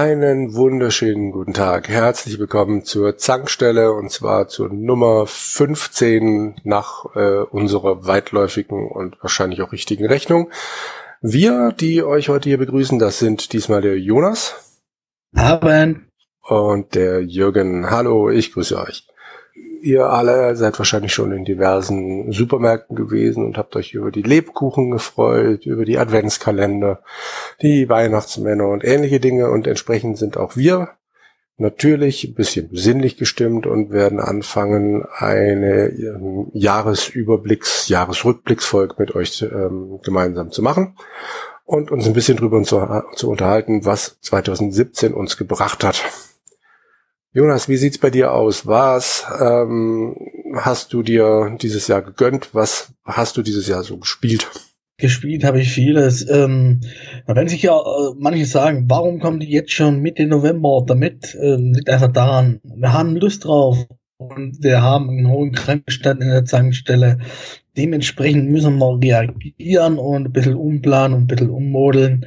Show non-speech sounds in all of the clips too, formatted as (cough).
Einen wunderschönen guten Tag. Herzlich willkommen zur Zankstelle und zwar zur Nummer 15 nach äh, unserer weitläufigen und wahrscheinlich auch richtigen Rechnung. Wir, die euch heute hier begrüßen, das sind diesmal der Jonas. Abend. Und der Jürgen. Hallo, ich grüße euch ihr alle seid wahrscheinlich schon in diversen Supermärkten gewesen und habt euch über die Lebkuchen gefreut, über die Adventskalender, die Weihnachtsmänner und ähnliche Dinge und entsprechend sind auch wir natürlich ein bisschen sinnlich gestimmt und werden anfangen, eine Jahresüberblicks, Jahresrückblicksfolge mit euch ähm, gemeinsam zu machen und uns ein bisschen drüber zu, zu unterhalten, was 2017 uns gebracht hat. Jonas, wie sieht's bei dir aus? Was ähm, hast du dir dieses Jahr gegönnt? Was hast du dieses Jahr so gespielt? Gespielt habe ich vieles. Ähm, wenn sich ja äh, manche sagen, warum kommen die jetzt schon Mitte November damit? Ähm, liegt einfach daran, wir haben Lust drauf und wir haben einen hohen Krankenstand in der Zankstelle. Dementsprechend müssen wir reagieren und ein bisschen umplanen und ein bisschen ummodeln.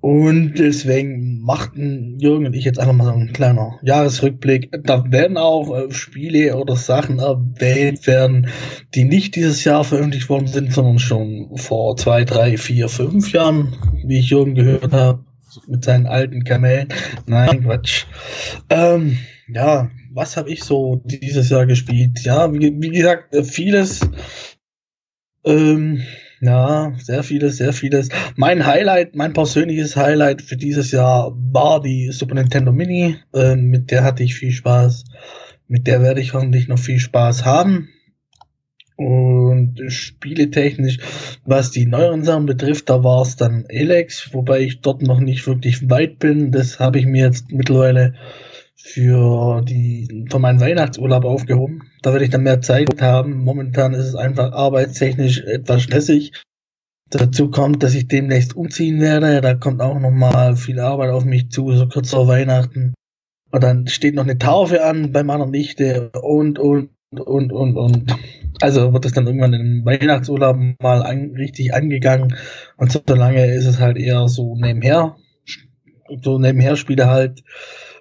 Und deswegen machten Jürgen und ich jetzt einfach mal so ein kleiner Jahresrückblick. Da werden auch äh, Spiele oder Sachen erwähnt werden, die nicht dieses Jahr veröffentlicht worden sind, sondern schon vor zwei, drei, vier, fünf Jahren, wie ich Jürgen gehört habe, mit seinen alten Kamellen. Nein, Quatsch. Ähm, ja, was habe ich so dieses Jahr gespielt? Ja, wie, wie gesagt, vieles. Ähm, ja, sehr vieles, sehr vieles. Mein Highlight, mein persönliches Highlight für dieses Jahr war die Super Nintendo Mini. Äh, mit der hatte ich viel Spaß. Mit der werde ich hoffentlich noch viel Spaß haben. Und spieletechnisch, was die neueren Sachen betrifft, da war es dann Elex, wobei ich dort noch nicht wirklich weit bin. Das habe ich mir jetzt mittlerweile für die für meinen Weihnachtsurlaub aufgehoben. Da werde ich dann mehr Zeit haben. Momentan ist es einfach arbeitstechnisch etwas stressig. Dazu kommt, dass ich demnächst umziehen werde. Da kommt auch nochmal viel Arbeit auf mich zu, so kurz vor Weihnachten. Und dann steht noch eine Taufe an bei meiner Nichte und, und, und, und, und. Also wird es dann irgendwann im Weihnachtsurlaub mal an, richtig angegangen. Und so lange ist es halt eher so nebenher. So nebenher spiele halt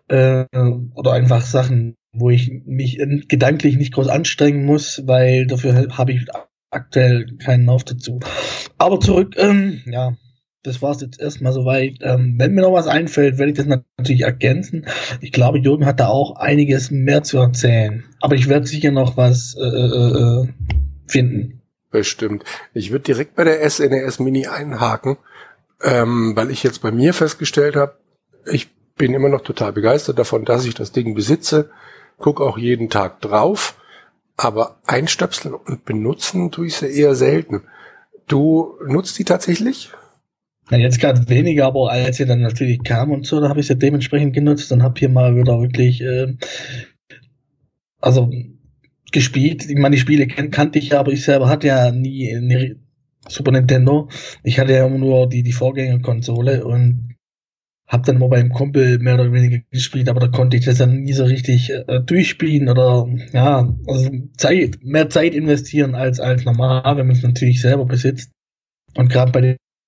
äh, oder einfach Sachen, wo ich mich gedanklich nicht groß anstrengen muss, weil dafür habe ich aktuell keinen Lauf dazu. Aber zurück, ähm, ja, das war's jetzt erstmal soweit. Ähm, wenn mir noch was einfällt, werde ich das natürlich ergänzen. Ich glaube, Jürgen hat da auch einiges mehr zu erzählen. Aber ich werde sicher noch was äh, äh, äh finden. Bestimmt. Ich würde direkt bei der SNES e Mini einhaken, ähm, weil ich jetzt bei mir festgestellt habe, ich bin immer noch total begeistert davon, dass ich das Ding besitze, guck auch jeden Tag drauf, aber einstöpseln und benutzen tue ich sie eher selten. Du nutzt die tatsächlich? Na, jetzt gerade weniger, aber als sie dann natürlich kam und so, da habe ich sie dementsprechend genutzt und habe hier mal wieder wirklich, äh, also gespielt. Ich meine, die Spiele kan kannte ich ja, aber ich selber hatte ja nie eine Super Nintendo. Ich hatte ja immer nur die, die Vorgängerkonsole und hab dann mal beim Kumpel mehr oder weniger gespielt, aber da konnte ich das dann nie so richtig äh, durchspielen oder ja, also Zeit, mehr Zeit investieren als als normal, wenn man es natürlich selber besitzt. Und gerade bei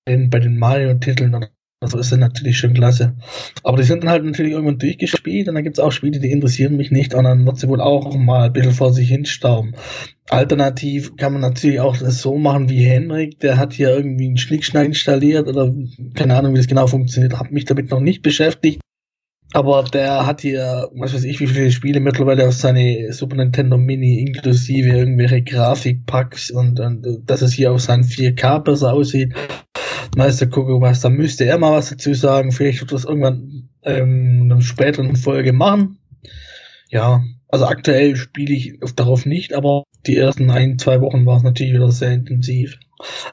den bei den Mario-Titeln also ist das natürlich schon klasse. Aber die sind dann halt natürlich irgendwann durchgespielt und dann gibt's auch Spiele, die interessieren mich nicht und dann wird sie wohl auch mal ein bisschen vor sich hinstauben. Alternativ kann man natürlich auch das so machen wie Henrik, der hat hier irgendwie einen Schnickschnack installiert oder keine Ahnung, wie das genau funktioniert, habe mich damit noch nicht beschäftigt. Aber der hat hier, was weiß ich, wie viele Spiele mittlerweile auf seine Super Nintendo Mini inklusive irgendwelche Grafikpacks und, und dass es hier auf seinen 4K besser aussieht. Meister gucke was, da müsste er mal was dazu sagen. Vielleicht wird das irgendwann ähm, in einer späteren Folge machen. Ja, also aktuell spiele ich darauf nicht, aber die ersten ein, zwei Wochen war es natürlich wieder sehr intensiv.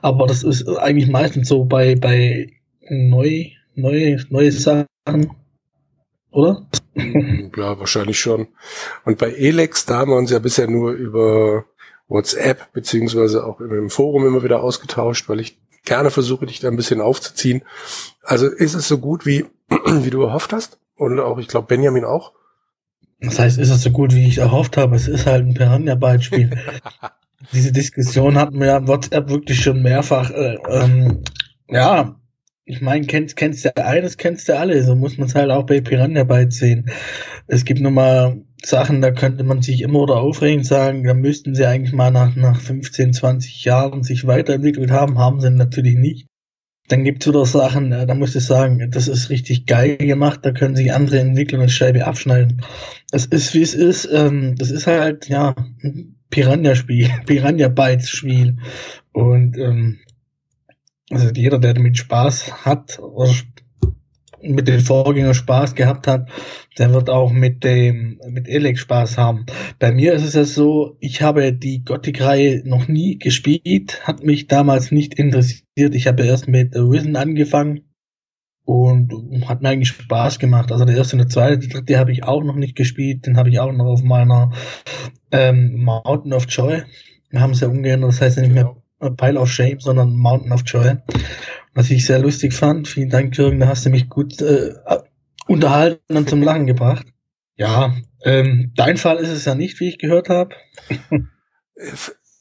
Aber das ist eigentlich meistens so bei, bei neu, neue, neue Sachen, oder? Ja, wahrscheinlich schon. Und bei Elex, da haben wir uns ja bisher nur über WhatsApp beziehungsweise auch im Forum immer wieder ausgetauscht, weil ich gerne versuche, dich da ein bisschen aufzuziehen. Also ist es so gut, wie, (clears throat) wie du erhofft hast? Und auch, ich glaube, Benjamin auch. Das heißt, ist es so gut, wie ich erhofft habe? Es ist halt ein Piranha-Beispiel. (laughs) Diese Diskussion hatten wir ja WhatsApp wirklich schon mehrfach. Äh, ähm, ja, ich meine, kennst, kennst du eines, kennst du alle. So muss man es halt auch bei Piranha Bytes sehen. Es gibt nun mal Sachen, da könnte man sich immer oder aufregend sagen, da müssten sie eigentlich mal nach, nach 15, 20 Jahren sich weiterentwickelt haben, haben sie natürlich nicht. Dann gibt's wieder Sachen, äh, da muss ich sagen, das ist richtig geil gemacht, da können sich andere Entwickler eine Scheibe abschneiden. Es ist, wie es ist, ähm, das ist halt, ja, Piranha-Spiel, (laughs) Piranha-Bytes-Spiel. Und ähm, also jeder, der damit Spaß hat oder mit den Vorgängern Spaß gehabt hat, der wird auch mit dem mit Elex Spaß haben. Bei mir ist es ja so, ich habe die Gothic-Reihe noch nie gespielt, hat mich damals nicht interessiert. Ich habe erst mit Risen angefangen und hat mir eigentlich Spaß gemacht. Also der erste und der zweite, die dritte habe ich auch noch nicht gespielt, den habe ich auch noch auf meiner ähm, Mountain of Joy. Wir haben es ja umgeändert, das heißt nicht mehr Pile of Shame, sondern Mountain of Joy. Was ich sehr lustig fand. Vielen Dank, Jürgen, da hast du mich gut äh, unterhalten und zum Lachen gebracht. Ja, ähm, dein Fall ist es ja nicht, wie ich gehört habe.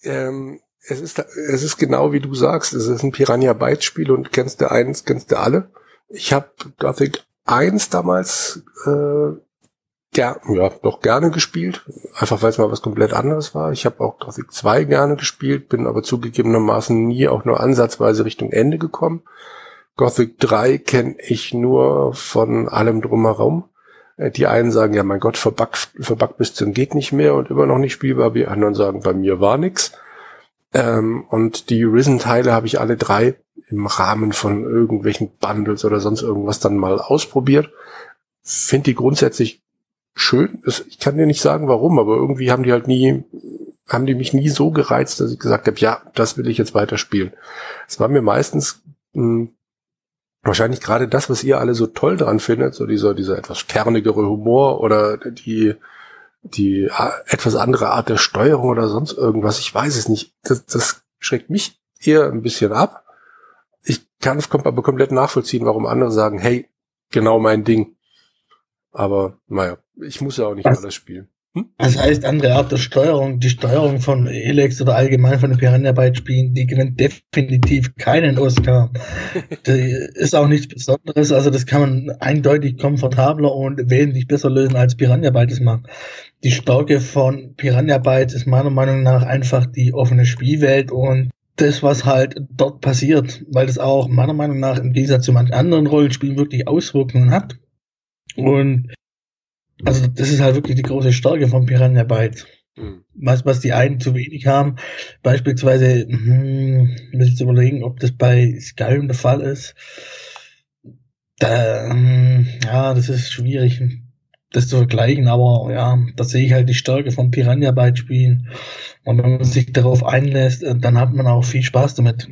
ähm, es ist, es ist genau wie du sagst, es ist ein Piranha Bytes Spiel und kennst du eins, kennst du alle. Ich habe Gothic 1 damals äh, ger ja, doch gerne gespielt, einfach weil es mal was komplett anderes war. Ich habe auch Gothic 2 gerne gespielt, bin aber zugegebenermaßen nie auch nur ansatzweise Richtung Ende gekommen. Gothic 3 kenne ich nur von allem drumherum. Äh, die einen sagen, ja mein Gott, verbuggt, verbuggt bis zum Geht nicht mehr und immer noch nicht spielbar. Die anderen sagen, bei mir war nix. Ähm, und die Risen-Teile habe ich alle drei im Rahmen von irgendwelchen Bundles oder sonst irgendwas dann mal ausprobiert. Finde die grundsätzlich schön. Ich kann dir nicht sagen, warum, aber irgendwie haben die halt nie, haben die mich nie so gereizt, dass ich gesagt habe, ja, das will ich jetzt weiterspielen. Es war mir meistens mh, hm, wahrscheinlich gerade das, was ihr alle so toll dran findet, so dieser, dieser etwas kernigere Humor oder die, die etwas andere Art der Steuerung oder sonst irgendwas. Ich weiß es nicht. Das, das schreckt mich eher ein bisschen ab. Ich kann es aber komplett nachvollziehen, warum andere sagen, hey, genau mein Ding. Aber naja, ich muss ja auch nicht was, alles spielen. Hm? Das heißt, andere Art der Steuerung, die Steuerung von Elex oder allgemein von den Piranha-Byte-Spielen, die gewinnt definitiv keinen Oscar. (laughs) das ist auch nichts Besonderes, also das kann man eindeutig komfortabler und wesentlich besser lösen, als Piranha-Byte es macht. Die Stärke von Piranha-Byte ist meiner Meinung nach einfach die offene Spielwelt und das, was halt dort passiert, weil das auch meiner Meinung nach im Gegensatz zu manchen anderen Rollenspielen wirklich Auswirkungen hat. Und also das ist halt wirklich die große Stärke von Piranha Bytes. Mhm. Was, was die einen zu wenig haben. Beispielsweise, hm, muss ich überlegen, ob das bei Skyrim der Fall ist. Da, hm, ja, das ist schwierig, das zu vergleichen, aber ja, da sehe ich halt die Stärke von Piranha Bytes Spielen. Und wenn man sich darauf einlässt, äh, dann hat man auch viel Spaß damit.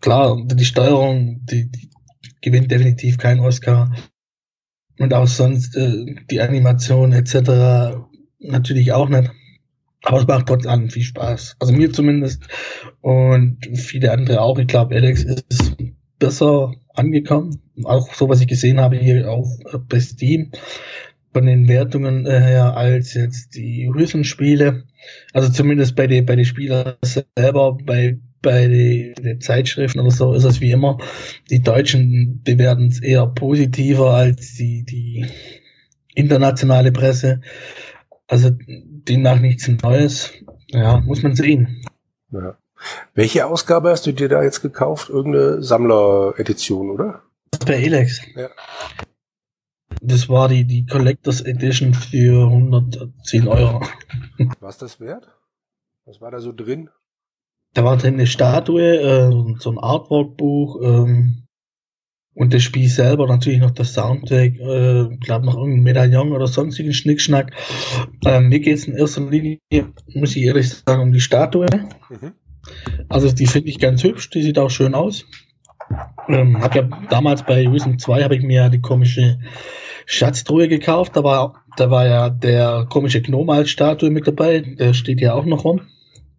Klar, die Steuerung, die, die gewinnt definitiv keinen Oscar und auch sonst äh, die Animation etc. natürlich auch nicht. Aber es macht trotz allem viel Spaß. Also mir zumindest und viele andere auch. Ich glaube, Alex ist besser angekommen. Auch so, was ich gesehen habe hier auf äh, bei Steam von den Wertungen äh, her als jetzt die Rüsenspiele. Also zumindest bei den bei den Spielern selber, bei bei den Zeitschriften oder so ist es wie immer. Die Deutschen bewerten es eher positiver als die, die internationale Presse. Also demnach nichts Neues. Ja, muss man sehen. Ja. Welche Ausgabe hast du dir da jetzt gekauft? Irgendeine Sammleredition, oder? bei Elex. Ja. Das war die, die Collectors Edition für 110 Euro. Was das wert? Was war da so drin? Da war drin eine Statue, äh, so ein Artwork-Buch ähm, und das Spiel selber, natürlich noch das Soundtrack, äh, glaube noch irgendein Medaillon oder sonstigen Schnickschnack. Ähm, mir geht es in erster Linie, muss ich ehrlich sagen, um die Statue. Mhm. Also die finde ich ganz hübsch, die sieht auch schön aus. Ähm, hab ja damals bei Risen 2 habe ich mir ja die komische Schatztruhe gekauft. Da war, da war ja der komische Gnome als Statue mit dabei. Der steht ja auch noch rum.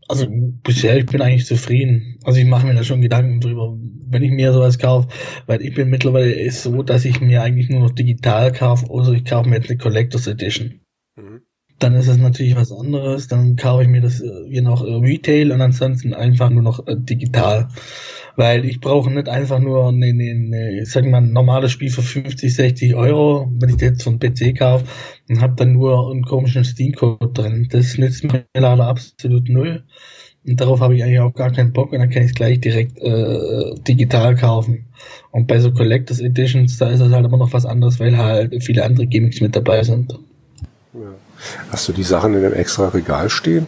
Also bisher, ich bin eigentlich zufrieden. Also ich mache mir da schon Gedanken drüber, wenn ich mir sowas kaufe, weil ich bin mittlerweile so, dass ich mir eigentlich nur noch digital kaufe, oder ich kaufe mir jetzt eine Collectors Edition. Mhm. Dann ist es natürlich was anderes. Dann kaufe ich mir das äh, je nach äh, Retail und ansonsten einfach nur noch äh, digital. Weil ich brauche nicht einfach nur eine, eine, eine sag mal, ein normales Spiel für 50, 60 Euro, wenn ich jetzt von PC kaufe und habe dann nur einen komischen Steam-Code drin. Das nützt mir leider absolut null. Und darauf habe ich eigentlich auch gar keinen Bock und dann kann ich es gleich direkt äh, digital kaufen. Und bei so Collectors Editions, da ist es halt immer noch was anderes, weil halt viele andere Gimmicks mit dabei sind. Ja. Hast du die Sachen in einem extra Regal stehen?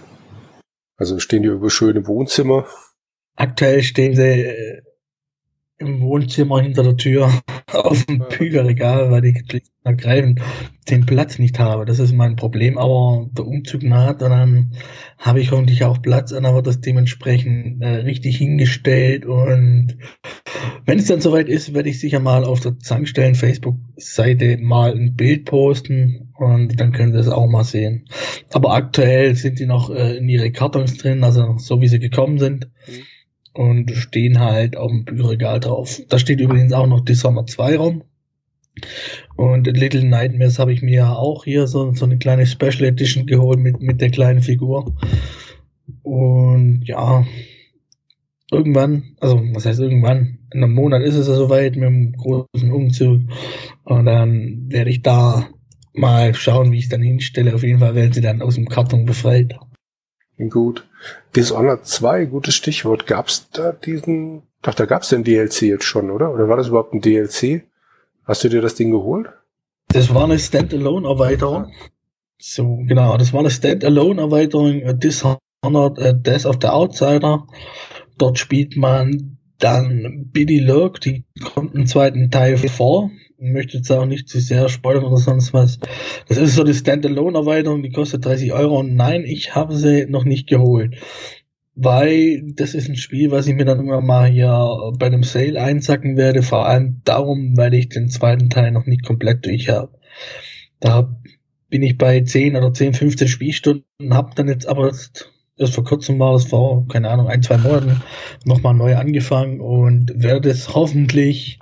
Also stehen die über schöne Wohnzimmer? Aktuell stehen sie äh, im Wohnzimmer hinter der Tür auf dem Bücherregal, weil ich ergreifend den Platz nicht habe. Das ist mein Problem, aber der Umzug naht und dann habe ich hoffentlich auch Platz und dann wird das dementsprechend äh, richtig hingestellt und wenn es dann soweit ist, werde ich sicher mal auf der Zankstellen Facebook-Seite mal ein Bild posten und dann können Sie es auch mal sehen. Aber aktuell sind die noch äh, in ihre Kartons drin, also so wie sie gekommen sind. Mhm und stehen halt auf dem Bücherregal drauf. Da steht übrigens auch noch die Sommer 2 rum. Und Little Nightmares habe ich mir ja auch hier so, so eine kleine Special Edition geholt mit, mit der kleinen Figur. Und ja, irgendwann, also was heißt irgendwann, in einem Monat ist es ja soweit mit dem großen Umzug. Und dann werde ich da mal schauen, wie ich es dann hinstelle. Auf jeden Fall werden sie dann aus dem Karton befreit. Gut. Dishonored 2, gutes Stichwort. Gab's da diesen, doch, da gab's den DLC jetzt schon, oder? Oder war das überhaupt ein DLC? Hast du dir das Ding geholt? Das war eine Standalone-Erweiterung. So, genau, das war eine Standalone-Erweiterung, äh, Dishonored uh, Death of the Outsider. Dort spielt man dann Billy Lurk, die kommt im zweiten Teil vor möchte jetzt auch nicht zu sehr spoilern oder sonst was. Das ist so die Standalone-Erweiterung, die kostet 30 Euro und nein, ich habe sie noch nicht geholt. Weil das ist ein Spiel, was ich mir dann immer mal hier bei dem Sale einsacken werde, vor allem darum, weil ich den zweiten Teil noch nicht komplett durch habe. Da bin ich bei 10 oder 10, 15 Spielstunden, habe dann jetzt aber erst, erst vor kurzem war das vor, keine Ahnung, ein, zwei Monaten nochmal neu angefangen und werde es hoffentlich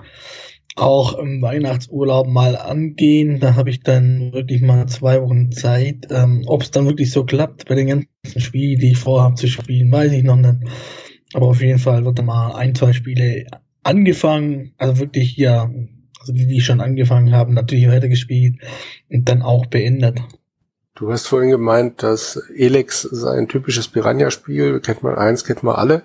auch im Weihnachtsurlaub mal angehen. Da habe ich dann wirklich mal zwei Wochen Zeit. Ähm, Ob es dann wirklich so klappt bei den ganzen Spielen, die ich vorhabe zu spielen, weiß ich noch nicht. Aber auf jeden Fall wird da mal ein, zwei Spiele angefangen. Also wirklich ja, also die, die schon angefangen haben, natürlich weitergespielt und dann auch beendet. Du hast vorhin gemeint, dass Elex sei ein typisches Piranha-Spiel. Kennt man eins, kennt man alle.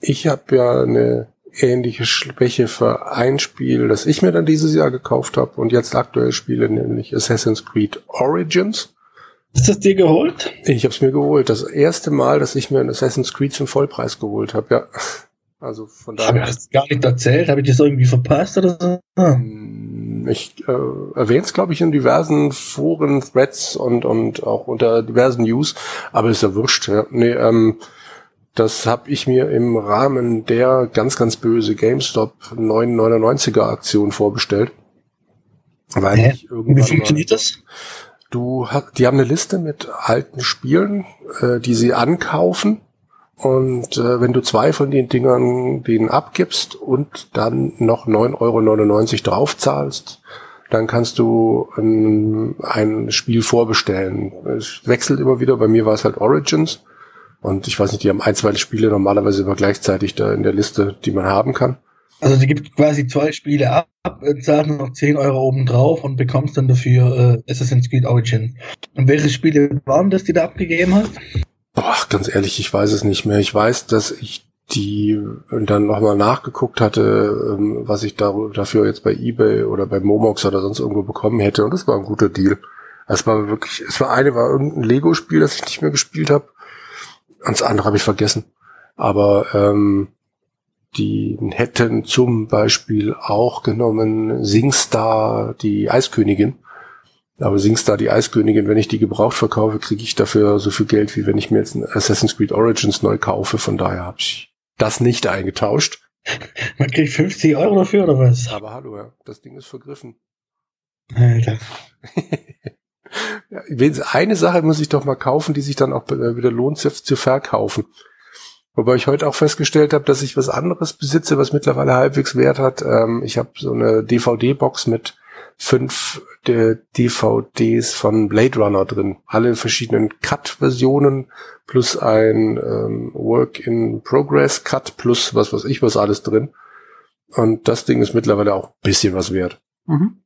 Ich habe ja eine ähnliche Schwäche für ein Spiel, das ich mir dann dieses Jahr gekauft habe und jetzt aktuell spiele, nämlich Assassin's Creed Origins. Ist das dir geholt? Ich habe es mir geholt. Das erste Mal, dass ich mir ein Assassin's Creed zum Vollpreis geholt habe, ja. Also von daher. Habe ich das gar nicht erzählt? Habe ich das irgendwie verpasst oder so? Hm, ich äh, erwähne es, glaube ich, in diversen Foren, Threads und, und auch unter diversen News, aber ist ja wurscht. Ja. Nee, ähm, das habe ich mir im Rahmen der ganz, ganz böse GameStop 999er Aktion vorbestellt. Weil Hä? ich irgendwann Wie funktioniert das? Du hast, die haben eine Liste mit alten Spielen, äh, die sie ankaufen. Und äh, wenn du zwei von den Dingern denen abgibst und dann noch 9,99 Euro draufzahlst, dann kannst du ein, ein Spiel vorbestellen. Es wechselt immer wieder. Bei mir war es halt Origins. Und ich weiß nicht, die haben ein, zwei Spiele normalerweise immer gleichzeitig da in der Liste, die man haben kann. Also die gibt quasi zwei Spiele ab, zahlt noch 10 Euro oben drauf und bekommst dann dafür äh, Assassin's Creed Origin. Und welche Spiele waren das, die da abgegeben hast? Boah, ganz ehrlich, ich weiß es nicht mehr. Ich weiß, dass ich die dann nochmal nachgeguckt hatte, ähm, was ich da, dafür jetzt bei Ebay oder bei Momox oder sonst irgendwo bekommen hätte. Und das war ein guter Deal. Es war wirklich, es war eine, war irgendein Lego-Spiel, das ich nicht mehr gespielt habe. Ans andere habe ich vergessen. Aber ähm, die hätten zum Beispiel auch genommen Singstar, die Eiskönigin. Aber Singstar, die Eiskönigin, wenn ich die gebraucht verkaufe, kriege ich dafür so viel Geld, wie wenn ich mir jetzt ein Assassin's Creed Origins neu kaufe. Von daher habe ich das nicht eingetauscht. (laughs) Man kriegt 50 Euro dafür oder was? Aber hallo, ja, das Ding ist vergriffen. Alter. (laughs) eine Sache muss ich doch mal kaufen, die sich dann auch äh, wieder lohnt zu, zu verkaufen. Wobei ich heute auch festgestellt habe, dass ich was anderes besitze, was mittlerweile halbwegs Wert hat. Ähm, ich habe so eine DVD-Box mit fünf der DVDs von Blade Runner drin. Alle verschiedenen Cut-Versionen plus ein ähm, Work-in-Progress-Cut plus was weiß ich was alles drin. Und das Ding ist mittlerweile auch ein bisschen was wert. Mhm.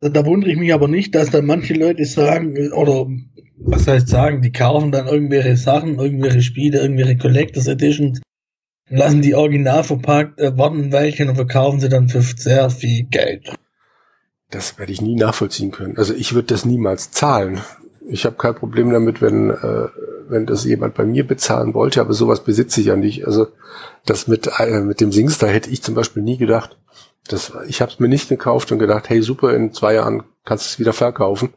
Da wundere ich mich aber nicht, dass dann manche Leute sagen, oder was heißt sagen, die kaufen dann irgendwelche Sachen, irgendwelche Spiele, irgendwelche Collectors Editions, lassen die original verpackt, äh, warten ein Weilchen und verkaufen sie dann für sehr viel Geld. Das werde ich nie nachvollziehen können. Also ich würde das niemals zahlen. Ich habe kein Problem damit, wenn, äh, wenn das jemand bei mir bezahlen wollte, aber sowas besitze ich ja nicht. Also das mit, äh, mit dem Singstar hätte ich zum Beispiel nie gedacht. Das, ich habe es mir nicht gekauft und gedacht, hey super, in zwei Jahren kannst du es wieder verkaufen.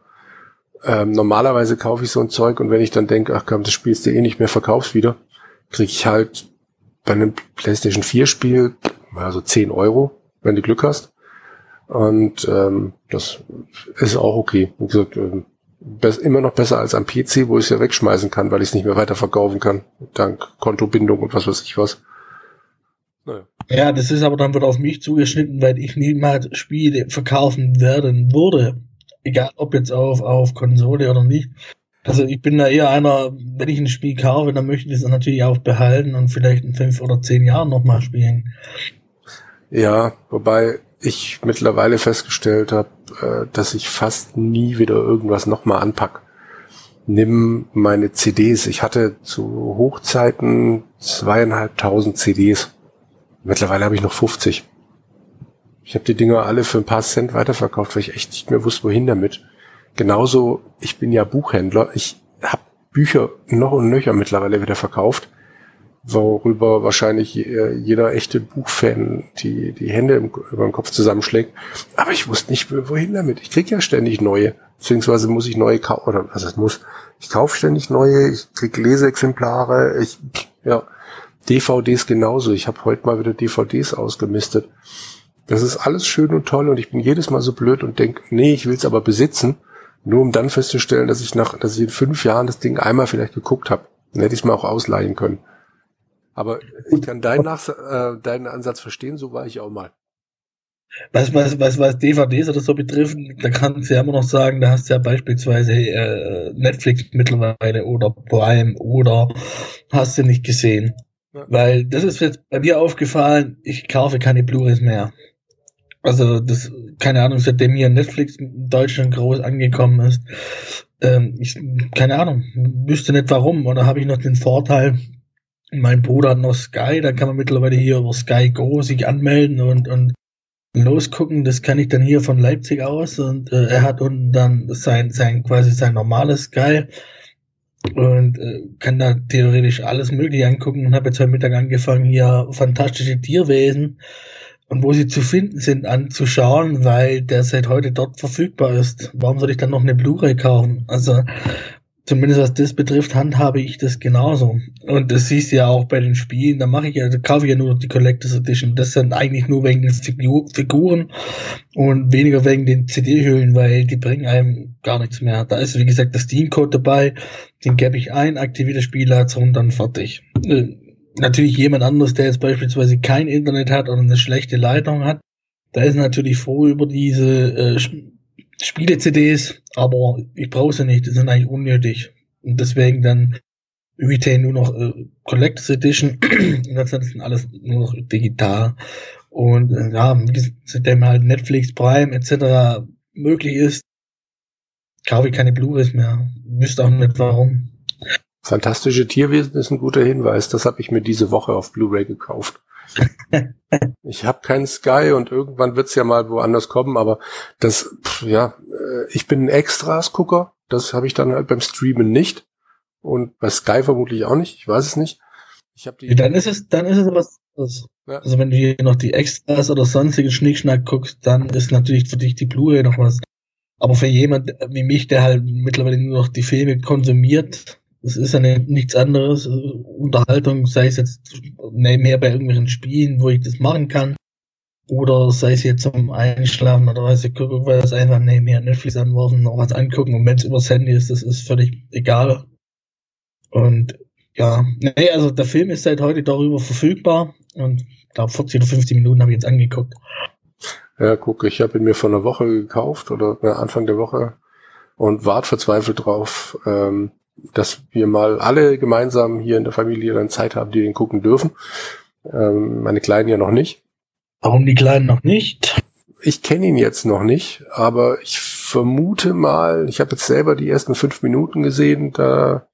Ähm, normalerweise kaufe ich so ein Zeug und wenn ich dann denke, ach komm, das spielst du eh nicht mehr, verkaufst wieder, kriege ich halt bei einem PlayStation 4 Spiel also 10 Euro, wenn du Glück hast. Und ähm, das ist auch okay. Wie gesagt, ähm, immer noch besser als am PC, wo ich es ja wegschmeißen kann, weil ich es nicht mehr weiter verkaufen kann. Dank Kontobindung und was weiß ich was. Ja, das ist aber dann wieder auf mich zugeschnitten, weil ich niemals Spiele verkaufen werden würde. Egal ob jetzt auf, auf Konsole oder nicht. Also ich bin da eher einer, wenn ich ein Spiel kaufe, dann möchte ich es natürlich auch behalten und vielleicht in fünf oder zehn Jahren nochmal spielen. Ja, wobei ich mittlerweile festgestellt habe, äh, dass ich fast nie wieder irgendwas nochmal anpack. Nimm meine CDs. Ich hatte zu Hochzeiten zweieinhalbtausend CDs. Mittlerweile habe ich noch 50. Ich habe die Dinger alle für ein paar Cent weiterverkauft, weil ich echt nicht mehr wusste, wohin damit. Genauso, ich bin ja Buchhändler. Ich habe Bücher noch und nöcher mittlerweile wieder verkauft, worüber wahrscheinlich jeder echte Buchfan die, die Hände im, über den Kopf zusammenschlägt. Aber ich wusste nicht, wohin damit. Ich krieg ja ständig neue, beziehungsweise muss ich neue kaufen, oder was es muss. Ich kaufe ständig neue, ich krieg Leseexemplare, ich, ja, DVDs genauso. Ich habe heute mal wieder DVDs ausgemistet. Das ist alles schön und toll und ich bin jedes Mal so blöd und denk, nee, ich will's aber besitzen, nur um dann festzustellen, dass ich nach, dass ich in fünf Jahren das Ding einmal vielleicht geguckt habe. Dann hätte ich es mir auch ausleihen können. Aber ich kann deinen, Nach äh, deinen Ansatz verstehen, so war ich auch mal. Was, was, was, was DVDs oder so betrifft, da kannst du ja immer noch sagen, da hast du ja beispielsweise äh, Netflix mittlerweile oder Prime oder hast du nicht gesehen. Weil das ist jetzt bei mir aufgefallen, ich kaufe keine Blu-rays mehr. Also das, keine Ahnung, seitdem hier Netflix in Deutschland groß angekommen ist. Ähm, ich, keine Ahnung, wüsste nicht warum. Oder habe ich noch den Vorteil, mein Bruder hat noch Sky, da kann man mittlerweile hier über Sky Go sich anmelden und, und losgucken. Das kann ich dann hier von Leipzig aus und äh, er hat unten dann sein, sein quasi sein normales Sky und äh, kann da theoretisch alles Mögliche angucken und habe jetzt heute Mittag angefangen, hier fantastische Tierwesen und wo sie zu finden sind anzuschauen, weil der seit heute dort verfügbar ist. Warum soll ich dann noch eine Blu-ray kaufen? Also zumindest was das betrifft, handhabe ich das genauso. Und das siehst du ja auch bei den Spielen, da mache ich ja, da kaufe ich ja nur die Collectors Edition. Das sind eigentlich nur wegen den Figur Figuren und weniger wegen den CD-Hüllen, weil die bringen einem gar nichts mehr. Da ist, wie gesagt, der Steam-Code dabei, den gebe ich ein, aktiviere das Spiel halt und dann fertig. Äh, natürlich jemand anderes, der jetzt beispielsweise kein Internet hat oder eine schlechte Leitung hat, da ist natürlich froh über diese äh, Spiele-CDs, aber ich brauche sie nicht, die sind eigentlich unnötig. Und deswegen dann Retain nur noch äh, Collectors Edition (clears throat) und ist alles nur noch digital. Und äh, ja, seitdem halt Netflix, Prime etc. möglich ist, kaufe ich keine Blu-rays mehr. Wüsste auch nicht warum. Fantastische Tierwesen ist ein guter Hinweis. Das habe ich mir diese Woche auf Blu-ray gekauft. (laughs) ich habe keinen Sky und irgendwann wird's ja mal woanders kommen, aber das, pff, ja, äh, ich bin ein Extras-Gucker. Das habe ich dann halt beim Streamen nicht. Und bei Sky vermutlich auch nicht. Ich weiß es nicht. Ich hab die dann ist es, dann ist es was anderes. Ja. Also wenn du hier noch die Extras oder sonstige Schnickschnack guckst, dann ist natürlich für dich die Blu-ray noch was. Aber für jemand wie mich, der halt mittlerweile nur noch die Filme konsumiert, es ist ja nichts anderes. Unterhaltung, sei es jetzt nebenher bei irgendwelchen Spielen, wo ich das machen kann. Oder sei es jetzt zum Einschlafen oder weiß ich, gucke was einfach nebenher Netflix anwerfen, noch was angucken. Und wenn es übers Handy ist, das ist völlig egal. Und ja, nee, also der Film ist seit heute darüber verfügbar. Und ich glaube 40 oder 50 Minuten habe ich jetzt angeguckt. Ja, guck, ich habe ihn mir vor einer Woche gekauft oder Anfang der Woche und wart verzweifelt drauf, ähm, dass wir mal alle gemeinsam hier in der Familie dann Zeit haben, die den gucken dürfen. Ähm, meine Kleinen ja noch nicht. Warum die Kleinen noch nicht? Ich kenne ihn jetzt noch nicht, aber ich vermute mal, ich habe jetzt selber die ersten fünf Minuten gesehen, da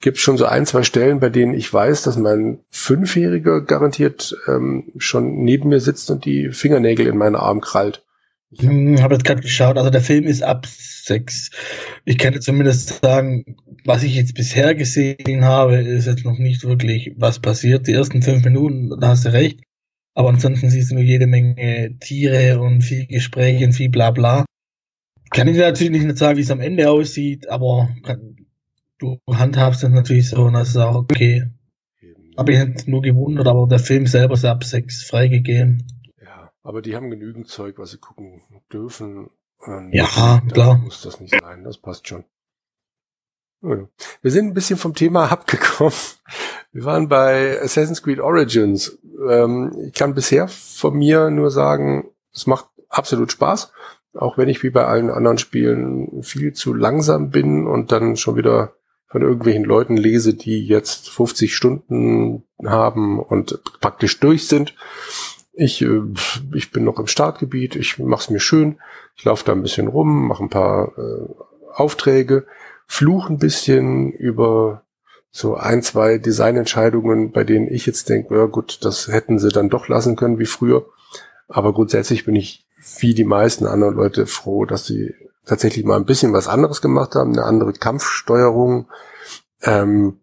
gibt es schon so ein, zwei Stellen, bei denen ich weiß, dass mein Fünfjähriger garantiert ähm, schon neben mir sitzt und die Fingernägel in meinen Arm krallt. Ich habe jetzt gerade geschaut, also der Film ist ab sechs. Ich kann zumindest sagen, was ich jetzt bisher gesehen habe, ist jetzt noch nicht wirklich was passiert. Die ersten fünf Minuten, da hast du recht. Aber ansonsten siehst du nur jede Menge Tiere und viel Gespräche und viel Blabla. Kann ich natürlich nicht sagen, wie es am Ende aussieht, aber kann, du handhabst es natürlich so und das ist auch okay. Habe ich jetzt nur gewundert, aber der Film selber ist ab sechs freigegeben. Aber die haben genügend Zeug, was sie gucken dürfen. Und ja, klar. Muss das nicht sein, das passt schon. Wir sind ein bisschen vom Thema (laughs) abgekommen. Wir waren bei Assassin's Creed Origins. Ähm, ich kann bisher von mir nur sagen, es macht absolut Spaß. Auch wenn ich wie bei allen anderen Spielen viel zu langsam bin und dann schon wieder von irgendwelchen Leuten lese, die jetzt 50 Stunden haben und praktisch durch sind. Ich, äh, ich bin noch im Startgebiet, ich mache es mir schön, ich laufe da ein bisschen rum, mache ein paar äh, Aufträge, fluche ein bisschen über so ein, zwei Designentscheidungen, bei denen ich jetzt denke, ja gut, das hätten sie dann doch lassen können wie früher. Aber grundsätzlich bin ich wie die meisten anderen Leute froh, dass sie tatsächlich mal ein bisschen was anderes gemacht haben, eine andere Kampfsteuerung. Ähm,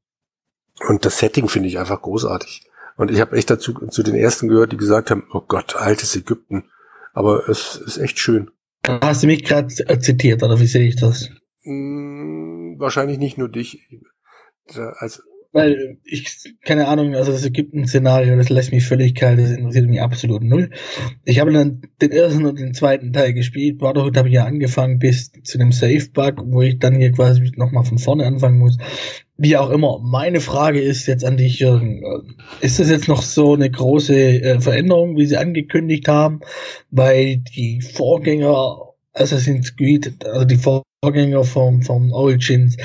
und das Setting finde ich einfach großartig. Und ich habe echt dazu zu den ersten gehört, die gesagt haben, oh Gott, altes Ägypten. Aber es ist echt schön. Hast du mich gerade zitiert, oder wie sehe ich das? Hm, wahrscheinlich nicht nur dich. Also weil ich, keine Ahnung, also das Ägypten-Szenario, das lässt mich völlig kalt, das interessiert mich absolut null. Ich habe dann den ersten und den zweiten Teil gespielt. Brotherhood habe ich ja angefangen bis zu dem Safe-Bug, wo ich dann hier quasi nochmal von vorne anfangen muss. Wie auch immer, meine Frage ist jetzt an dich, Jürgen. Ist das jetzt noch so eine große äh, Veränderung, wie sie angekündigt haben? Weil die Vorgänger Assassin's Creed, also die Vorgänger vom, vom Origins,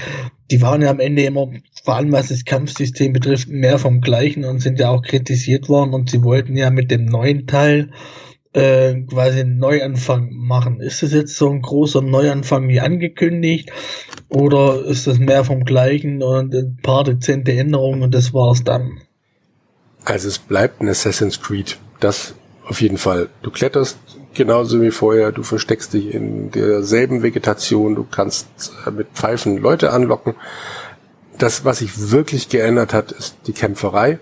die waren ja am Ende immer, vor allem was das Kampfsystem betrifft, mehr vom Gleichen und sind ja auch kritisiert worden und sie wollten ja mit dem neuen Teil äh, quasi einen Neuanfang machen. Ist das jetzt so ein großer Neuanfang wie angekündigt oder ist das mehr vom Gleichen und ein paar dezente Änderungen und das war's dann? Also es bleibt ein Assassin's Creed. Das auf jeden Fall. Du kletterst genauso wie vorher, du versteckst dich in derselben Vegetation, du kannst äh, mit Pfeifen Leute anlocken. Das, was sich wirklich geändert hat, ist die Kämpferei.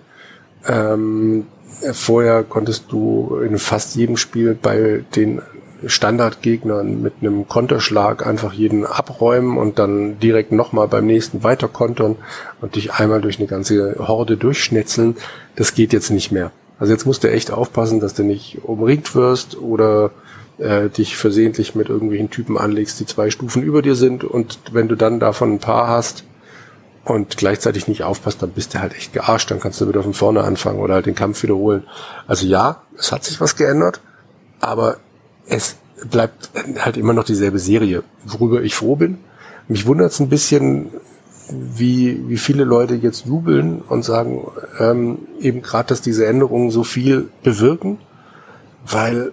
Ähm, vorher konntest du in fast jedem Spiel bei den Standardgegnern mit einem Konterschlag einfach jeden abräumen und dann direkt nochmal beim nächsten weiter kontern und dich einmal durch eine ganze Horde durchschnetzeln. Das geht jetzt nicht mehr. Also jetzt musst du echt aufpassen, dass du nicht umringt wirst oder äh, dich versehentlich mit irgendwelchen Typen anlegst, die zwei Stufen über dir sind und wenn du dann davon ein paar hast und gleichzeitig nicht aufpasst, dann bist du halt echt gearscht, dann kannst du wieder von vorne anfangen oder halt den Kampf wiederholen. Also ja, es hat sich was geändert, aber es bleibt halt immer noch dieselbe Serie, worüber ich froh bin. Mich wundert es ein bisschen, wie, wie viele Leute jetzt jubeln und sagen, ähm, eben gerade, dass diese Änderungen so viel bewirken, weil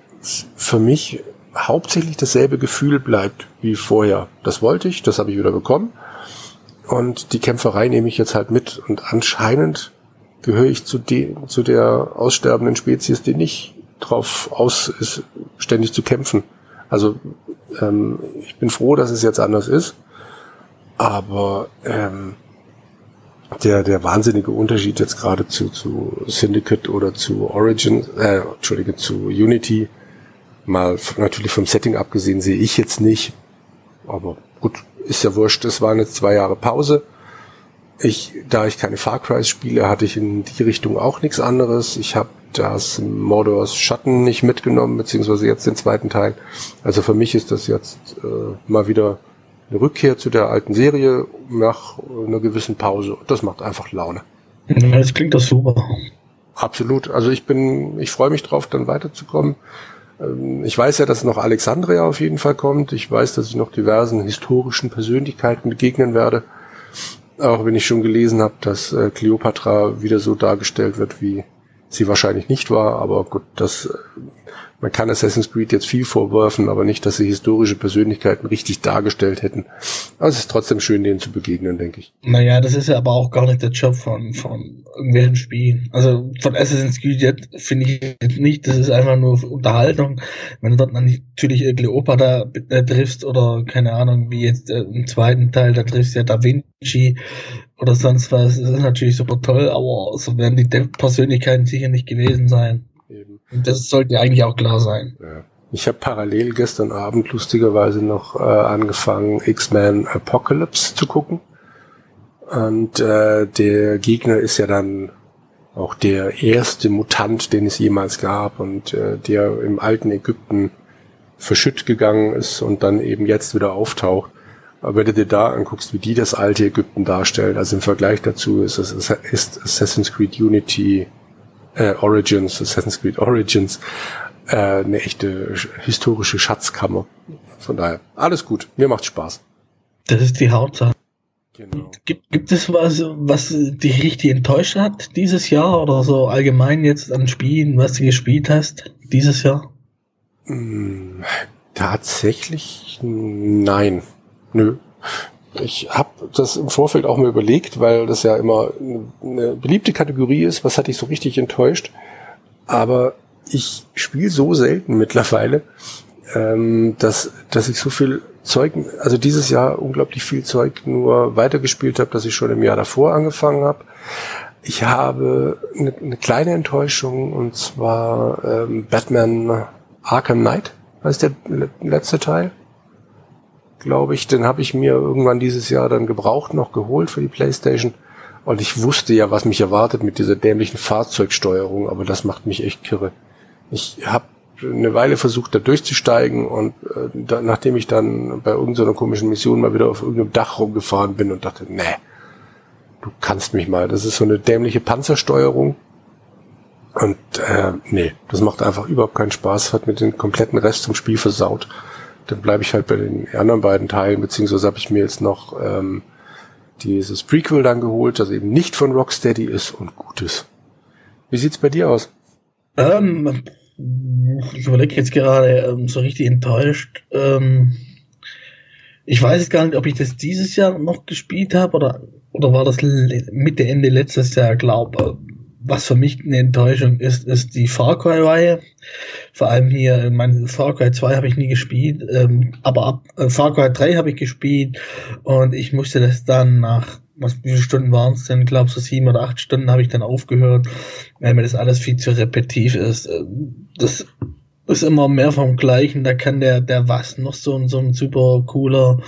für mich hauptsächlich dasselbe Gefühl bleibt wie vorher. Das wollte ich, das habe ich wieder bekommen. Und die Kämpferei nehme ich jetzt halt mit. Und anscheinend gehöre ich zu, de, zu der aussterbenden Spezies, die nicht drauf aus ist, ständig zu kämpfen. Also ähm, ich bin froh, dass es jetzt anders ist. Aber ähm, der, der wahnsinnige Unterschied jetzt gerade zu, zu Syndicate oder zu Origin, äh, Entschuldige, zu Unity, mal natürlich vom Setting abgesehen, sehe ich jetzt nicht. Aber gut, ist ja wurscht. Es waren jetzt zwei Jahre Pause. Ich, da ich keine Far Cry spiele, hatte ich in die Richtung auch nichts anderes. Ich habe das Mordors Schatten nicht mitgenommen, beziehungsweise jetzt den zweiten Teil. Also für mich ist das jetzt äh, mal wieder eine Rückkehr zu der alten Serie nach einer gewissen Pause. Das macht einfach Laune. Das klingt doch super. Absolut. Also ich bin, ich freue mich drauf, dann weiterzukommen. Ähm, ich weiß ja, dass noch Alexandria auf jeden Fall kommt. Ich weiß, dass ich noch diversen historischen Persönlichkeiten begegnen werde. Auch wenn ich schon gelesen habe, dass äh, Cleopatra wieder so dargestellt wird, wie sie wahrscheinlich nicht war. Aber gut, das äh, man kann Assassin's Creed jetzt viel vorwerfen, aber nicht, dass sie historische Persönlichkeiten richtig dargestellt hätten. Aber es ist trotzdem schön, denen zu begegnen, denke ich. Naja, das ist ja aber auch gar nicht der Job von, von irgendwelchen Spielen. Also von Assassin's Creed jetzt finde ich nicht, das ist einfach nur Unterhaltung. Wenn du dort natürlich Cleopatra äh, triffst oder keine Ahnung, wie jetzt äh, im zweiten Teil, da triffst du ja Da Vinci oder sonst was, das ist natürlich super toll, aber so werden die Persönlichkeiten sicher nicht gewesen sein. Eben. Das sollte eigentlich auch klar sein. Ja. Ich habe parallel gestern Abend lustigerweise noch äh, angefangen, X-Men Apocalypse zu gucken. Und äh, der Gegner ist ja dann auch der erste Mutant, den es jemals gab und äh, der im alten Ägypten verschütt gegangen ist und dann eben jetzt wieder auftaucht. Aber wenn du dir da anguckst, wie die das alte Ägypten darstellen, also im Vergleich dazu ist, es, ist Assassin's Creed Unity äh, Origins, Assassin's Creed Origins, äh, eine echte historische Schatzkammer. Von daher, alles gut. Mir macht Spaß. Das ist die Hauptsache. Genau. Gibt, gibt es was, was dich richtig enttäuscht hat dieses Jahr oder so allgemein jetzt an Spielen, was du gespielt hast dieses Jahr? Hm, tatsächlich nein. Nö. Ich habe das im Vorfeld auch mal überlegt, weil das ja immer eine beliebte Kategorie ist. Was hat dich so richtig enttäuscht? Aber ich spiele so selten mittlerweile, ähm, dass, dass ich so viel Zeug, also dieses Jahr unglaublich viel Zeug nur weitergespielt habe, dass ich schon im Jahr davor angefangen habe. Ich habe eine, eine kleine Enttäuschung und zwar ähm, Batman Arkham Knight, heißt der letzte Teil glaube ich. Den habe ich mir irgendwann dieses Jahr dann gebraucht noch geholt für die Playstation. Und ich wusste ja, was mich erwartet mit dieser dämlichen Fahrzeugsteuerung, aber das macht mich echt kirre. Ich habe eine Weile versucht, da durchzusteigen und äh, da, nachdem ich dann bei irgendeiner komischen Mission mal wieder auf irgendeinem Dach rumgefahren bin und dachte, nee, du kannst mich mal. Das ist so eine dämliche Panzersteuerung. Und äh, nee, das macht einfach überhaupt keinen Spaß, hat mir den kompletten Rest zum Spiel versaut dann bleibe ich halt bei den anderen beiden Teilen, beziehungsweise habe ich mir jetzt noch ähm, dieses Prequel dann geholt, das eben nicht von Rocksteady ist und gut ist. Wie sieht's bei dir aus? Ähm, ich überlege jetzt gerade ähm, so richtig enttäuscht. Ähm, ich weiß jetzt gar nicht, ob ich das dieses Jahr noch gespielt habe oder oder war das Mitte Ende letztes Jahr, glaube was für mich eine Enttäuschung ist, ist die Far Cry-Reihe. Vor allem hier, mein Far Cry 2 habe ich nie gespielt, ähm, aber ab äh, Far Cry 3 habe ich gespielt und ich musste das dann nach, was, wie viele Stunden waren es denn? Glaubst du, sieben oder acht Stunden habe ich dann aufgehört, weil mir das alles viel zu repetitiv ist. Äh, das ist immer mehr vom Gleichen, da kann der, der was noch so, so ein super cooler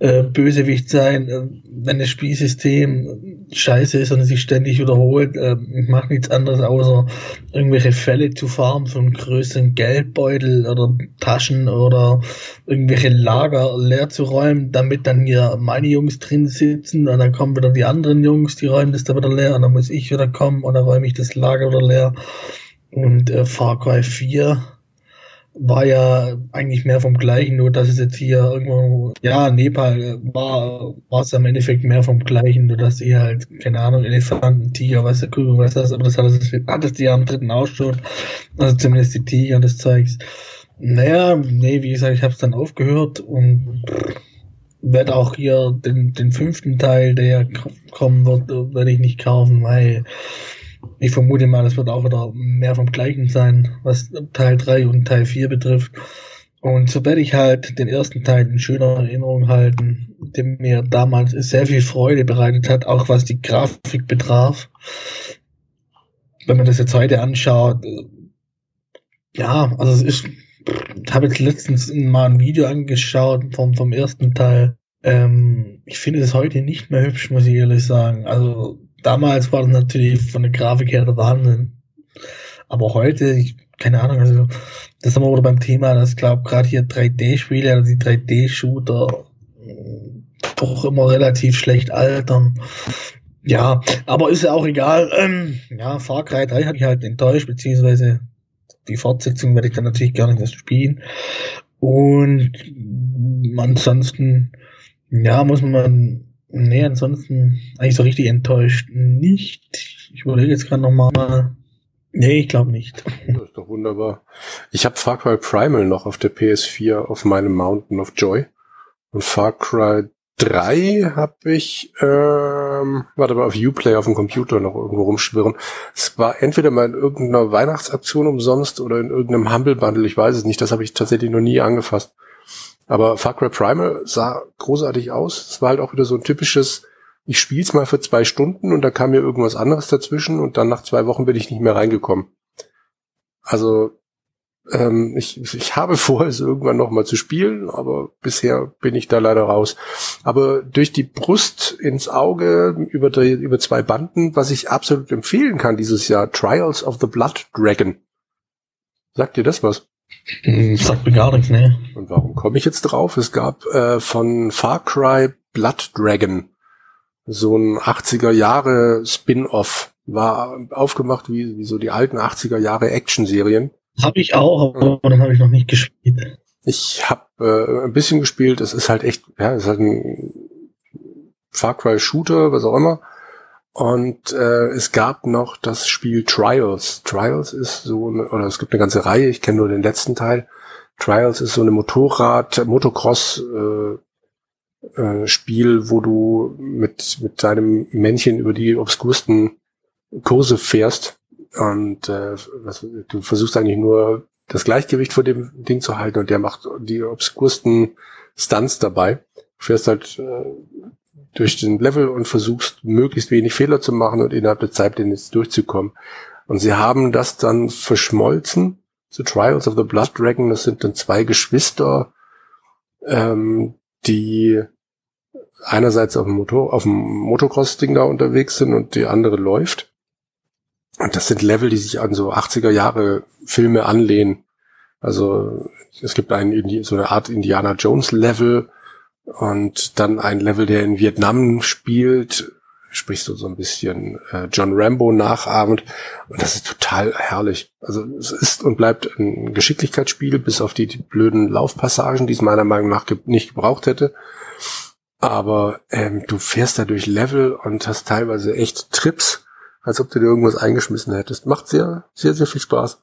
äh, Bösewicht sein, äh, wenn das Spielsystem scheiße ist und sich ständig wiederholt. Äh, ich mache nichts anderes, außer irgendwelche Fälle zu farmen von größeren Geldbeutel oder Taschen oder irgendwelche Lager leer zu räumen, damit dann hier meine Jungs drin sitzen und dann kommen wieder die anderen Jungs, die räumen das da wieder leer und dann muss ich wieder kommen und dann räume ich das Lager wieder leer. Und äh, Far Cry 4 war ja eigentlich mehr vom Gleichen, nur dass es jetzt hier irgendwo, ja, Nepal war, war es im Endeffekt mehr vom Gleichen, nur dass sie halt, keine Ahnung, Elefanten, Tiger, was der Kühlung, was das, aber das hat es, hat es die am dritten schon, also zumindest die Tiger des Zeugs. Naja, nee, wie gesagt, ich habe es dann aufgehört und werde auch hier den, den fünften Teil, der kommen wird, werde ich nicht kaufen, weil ich vermute mal, es wird auch wieder mehr vom Gleichen sein, was Teil 3 und Teil 4 betrifft. Und so werde ich halt den ersten Teil in schöner Erinnerung halten, der mir damals sehr viel Freude bereitet hat, auch was die Grafik betraf. Wenn man das jetzt heute anschaut, ja, also es ist, ich habe jetzt letztens mal ein Video angeschaut vom, vom ersten Teil. Ähm, ich finde es heute nicht mehr hübsch, muss ich ehrlich sagen. Also damals war das natürlich von der Grafik her der Wahnsinn. Aber heute, ich, keine Ahnung, also das haben wir wieder beim Thema, dass ich glaube gerade hier 3D-Spiele, also die 3D-Shooter doch immer relativ schlecht altern. Ja, aber ist ja auch egal. Ähm, ja, Far Cry 3 habe ich halt enttäuscht, beziehungsweise die Fortsetzung werde ich dann natürlich nicht erst spielen. Und ansonsten, ja, muss man, nee, ansonsten eigentlich so richtig enttäuscht nicht. Ich überlege jetzt gerade nochmal. Nee, ich glaube nicht. Das ist doch wunderbar. Ich habe Far Cry Primal noch auf der PS4 auf meinem Mountain of Joy. Und Far Cry 3 habe ich, ähm, warte mal, auf Uplay auf dem Computer noch irgendwo rumschwirren. Es war entweder mal in irgendeiner Weihnachtsaktion umsonst oder in irgendeinem Humble Bundle, ich weiß es nicht, das habe ich tatsächlich noch nie angefasst. Aber Far Cry Primal sah großartig aus. Es war halt auch wieder so ein typisches, ich spiel's mal für zwei Stunden und da kam mir irgendwas anderes dazwischen und dann nach zwei Wochen bin ich nicht mehr reingekommen. Also ähm, ich, ich habe (laughs) vor, es irgendwann noch mal zu spielen, aber bisher bin ich da leider raus. Aber durch die Brust ins Auge über, die, über zwei Banden, was ich absolut empfehlen kann dieses Jahr, Trials of the Blood Dragon. Sagt dir das was? Hm, sagt mir gar nichts, ne? Und warum komme ich jetzt drauf? Es gab äh, von Far Cry Blood Dragon so ein 80er Jahre Spin-off, war aufgemacht wie, wie so die alten 80er Jahre Action-Serien. Habe ich auch, aber ja. dann habe ich noch nicht gespielt. Ich habe äh, ein bisschen gespielt. Es ist halt echt, ja, es ist halt ein Far Cry Shooter, was auch immer. Und äh, es gab noch das Spiel Trials. Trials ist so, eine, oder es gibt eine ganze Reihe, ich kenne nur den letzten Teil. Trials ist so eine Motorrad, Motocross äh, äh, Spiel, wo du mit, mit deinem Männchen über die obskursten Kurse fährst. Und äh, was, du versuchst eigentlich nur das Gleichgewicht vor dem Ding zu halten und der macht die obskursten Stunts dabei. Du fährst halt äh, durch den Level und versuchst möglichst wenig Fehler zu machen und innerhalb der Zeit den jetzt durchzukommen. Und sie haben das dann verschmolzen zu Trials of the Blood Dragon. Das sind dann zwei Geschwister, ähm, die einerseits auf dem Motor, auf dem Motocross-Ding da unterwegs sind und die andere läuft. Und das sind Level, die sich an so 80er Jahre Filme anlehnen. Also es gibt einen, so eine Art Indiana Jones Level, und dann ein Level, der in Vietnam spielt, sprich so, so ein bisschen äh, John Rambo nachahmt. Und das ist total herrlich. Also es ist und bleibt ein Geschicklichkeitsspiel, bis auf die, die blöden Laufpassagen, die es meiner Meinung nach ge nicht gebraucht hätte. Aber ähm, du fährst da durch Level und hast teilweise echt Trips, als ob du dir irgendwas eingeschmissen hättest. Macht sehr, sehr, sehr viel Spaß.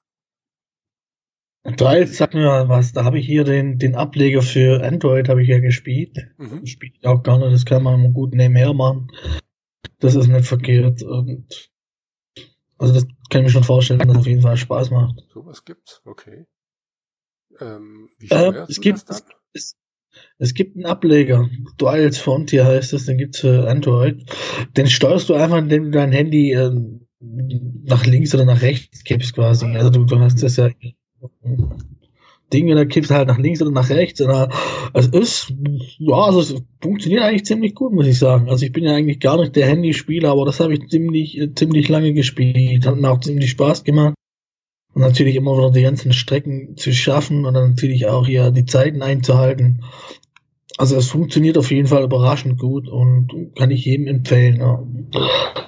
Trials sagt mir was, da habe ich hier den, den Ableger für Android habe ich ja gespielt. Mhm. Spiele ich auch gar nicht, das kann man gut nebenher machen. Das ist nicht verkehrt. Und also das kann ich mir schon vorstellen, dass das auf jeden Fall Spaß macht. Sowas gibt's, okay. Ähm, wie äh, es gibt es, es, gibt einen Ableger, Duals Frontier heißt es, den gibt's für Android. Den steuerst du einfach, indem du dein Handy äh, nach links oder nach rechts kippst quasi. Also du, du hast das ja Dinge, da kippst du halt nach links oder nach rechts. Und, es ist, ja, also es funktioniert eigentlich ziemlich gut, muss ich sagen. Also ich bin ja eigentlich gar nicht der Handyspieler, aber das habe ich ziemlich, ziemlich lange gespielt. Hat mir auch ziemlich Spaß gemacht. Und natürlich immer wieder die ganzen Strecken zu schaffen und dann natürlich auch hier die Zeiten einzuhalten. Also es funktioniert auf jeden Fall überraschend gut und kann ich jedem empfehlen. Ja.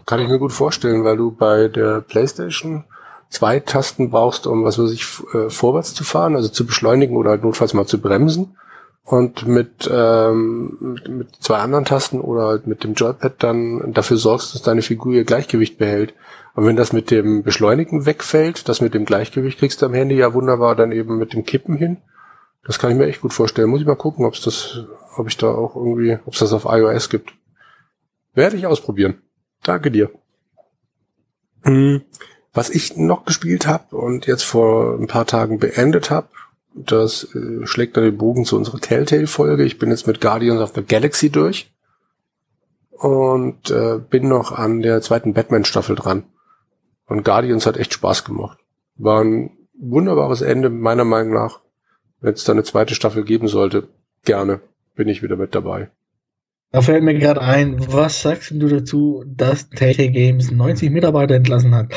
Kann ich mir gut vorstellen, weil du bei der PlayStation zwei Tasten brauchst, um was weiß ich, äh, vorwärts zu fahren, also zu beschleunigen oder halt notfalls mal zu bremsen. Und mit, ähm, mit zwei anderen Tasten oder halt mit dem Joypad dann dafür sorgst, dass deine Figur ihr Gleichgewicht behält. Und wenn das mit dem Beschleunigen wegfällt, das mit dem Gleichgewicht kriegst du am Handy ja wunderbar dann eben mit dem Kippen hin. Das kann ich mir echt gut vorstellen. Muss ich mal gucken, ob es das, ob ich da auch irgendwie, ob es das auf iOS gibt. Werde ich ausprobieren. Danke dir. Hm. Was ich noch gespielt habe und jetzt vor ein paar Tagen beendet habe, das äh, schlägt dann den Bogen zu unserer Telltale-Folge. Ich bin jetzt mit Guardians of the Galaxy durch und äh, bin noch an der zweiten Batman-Staffel dran. Und Guardians hat echt Spaß gemacht. War ein wunderbares Ende, meiner Meinung nach. Wenn es da eine zweite Staffel geben sollte, gerne bin ich wieder mit dabei. Da fällt mir gerade ein, was sagst du dazu, dass Telltale Games 90 Mitarbeiter entlassen hat?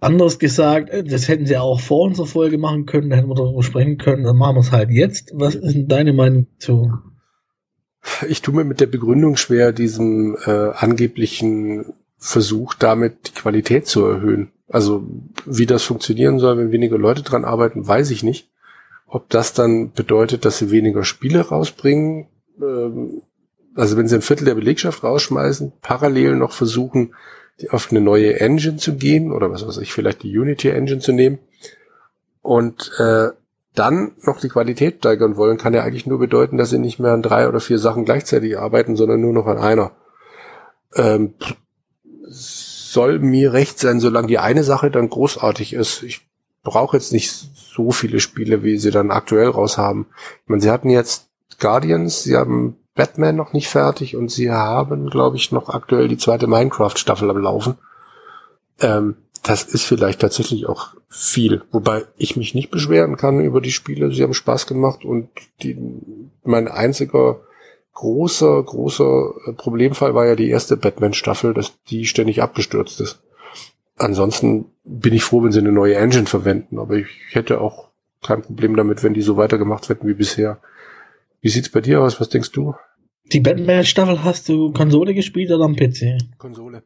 Anders gesagt, das hätten sie auch vor unserer Folge machen können, da hätten wir darüber sprechen können, dann machen wir es halt jetzt. Was ist denn deine Meinung zu? Ich tue mir mit der Begründung schwer, diesem äh, angeblichen Versuch, damit die Qualität zu erhöhen. Also wie das funktionieren soll, wenn weniger Leute dran arbeiten, weiß ich nicht. Ob das dann bedeutet, dass sie weniger Spiele rausbringen, ähm, also wenn sie ein Viertel der Belegschaft rausschmeißen, parallel noch versuchen, auf eine neue Engine zu gehen oder was weiß ich, vielleicht die Unity Engine zu nehmen und äh, dann noch die Qualität steigern wollen, kann ja eigentlich nur bedeuten, dass sie nicht mehr an drei oder vier Sachen gleichzeitig arbeiten, sondern nur noch an einer. Ähm, soll mir recht sein, solange die eine Sache dann großartig ist. Ich brauche jetzt nicht so viele Spiele, wie sie dann aktuell raus haben. Ich meine, sie hatten jetzt Guardians, sie haben Batman noch nicht fertig und sie haben, glaube ich, noch aktuell die zweite Minecraft-Staffel am Laufen. Ähm, das ist vielleicht tatsächlich auch viel. Wobei ich mich nicht beschweren kann über die Spiele. Sie haben Spaß gemacht und die, mein einziger großer, großer Problemfall war ja die erste Batman-Staffel, dass die ständig abgestürzt ist. Ansonsten bin ich froh, wenn sie eine neue Engine verwenden, aber ich hätte auch kein Problem damit, wenn die so weitergemacht werden wie bisher. Wie sieht's bei dir aus? Was denkst du? Die Batman-Staffel hast du Konsole gespielt oder am PC? Konsole.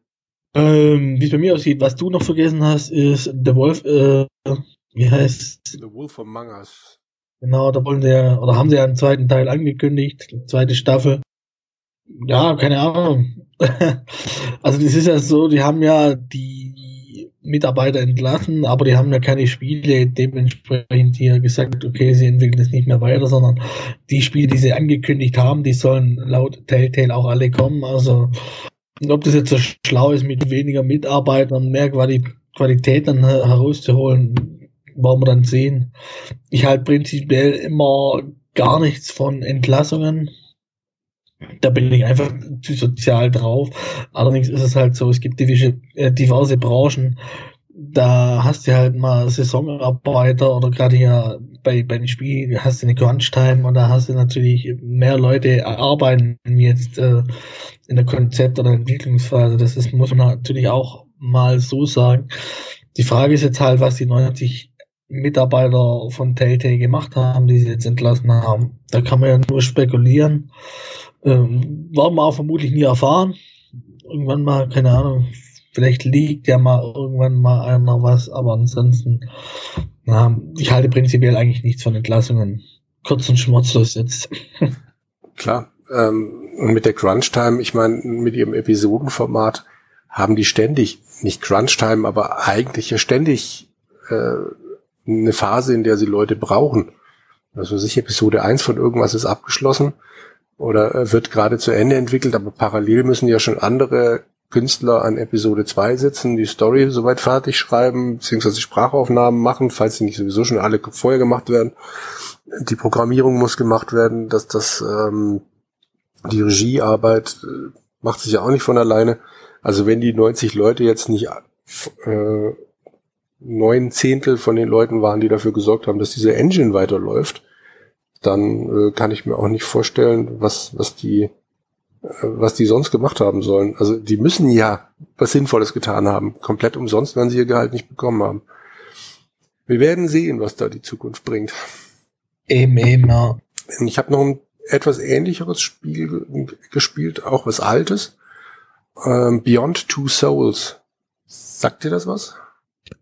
Ähm, wie es bei mir aussieht, was du noch vergessen hast, ist The Wolf, äh, wie heißt The Wolf Among Us. Genau, da wollen sie ja, oder haben sie ja einen zweiten Teil angekündigt, zweite Staffel. Ja, keine Ahnung. (laughs) also das ist ja so, die haben ja die Mitarbeiter entlassen, aber die haben ja keine Spiele dementsprechend hier gesagt, okay, sie entwickeln es nicht mehr weiter, sondern die Spiele, die sie angekündigt haben, die sollen laut Telltale auch alle kommen. Also ob das jetzt so schlau ist, mit weniger Mitarbeitern mehr Qualität dann herauszuholen, wollen wir dann sehen. Ich halte prinzipiell immer gar nichts von Entlassungen. Da bin ich einfach zu sozial drauf. Allerdings ist es halt so, es gibt diverse, äh, diverse Branchen, da hast du halt mal Saisonarbeiter oder gerade hier bei, bei den Spielen hast du eine Crunch-Time und da hast du natürlich mehr Leute arbeiten jetzt äh, in der Konzept- oder Entwicklungsphase. Das ist, muss man natürlich auch mal so sagen. Die Frage ist jetzt halt, was die 90 Mitarbeiter von Telltale gemacht haben, die sie jetzt entlassen haben. Da kann man ja nur spekulieren. Ähm, werden wir auch vermutlich nie erfahren. Irgendwann mal, keine Ahnung, vielleicht liegt ja mal irgendwann mal einer was, aber ansonsten, na, ich halte prinzipiell eigentlich nichts von Entlassungen. Kurz und schmutzlos jetzt. (laughs) Klar, ähm, und mit der Crunch Time, ich meine, mit ihrem Episodenformat haben die ständig, nicht Crunch Time, aber eigentlich ja ständig äh, eine Phase, in der sie Leute brauchen. Also sich Episode 1 von irgendwas ist abgeschlossen oder äh, wird gerade zu Ende entwickelt, aber parallel müssen ja schon andere Künstler an Episode 2 sitzen, die Story soweit fertig schreiben, beziehungsweise Sprachaufnahmen machen, falls sie nicht sowieso schon alle vorher gemacht werden. Die Programmierung muss gemacht werden, dass das ähm, die Regiearbeit äh, macht sich ja auch nicht von alleine. Also wenn die 90 Leute jetzt nicht äh, neun Zehntel von den Leuten waren, die dafür gesorgt haben, dass diese Engine weiterläuft, dann äh, kann ich mir auch nicht vorstellen, was, was die, äh, was die sonst gemacht haben sollen. Also die müssen ja was Sinnvolles getan haben. Komplett umsonst, wenn sie ihr Gehalt nicht bekommen haben. Wir werden sehen, was da die Zukunft bringt. Eben, eben, ja. Ich habe noch ein etwas ähnlicheres Spiel gespielt, auch was Altes. Ähm, Beyond Two Souls. Sagt dir das was?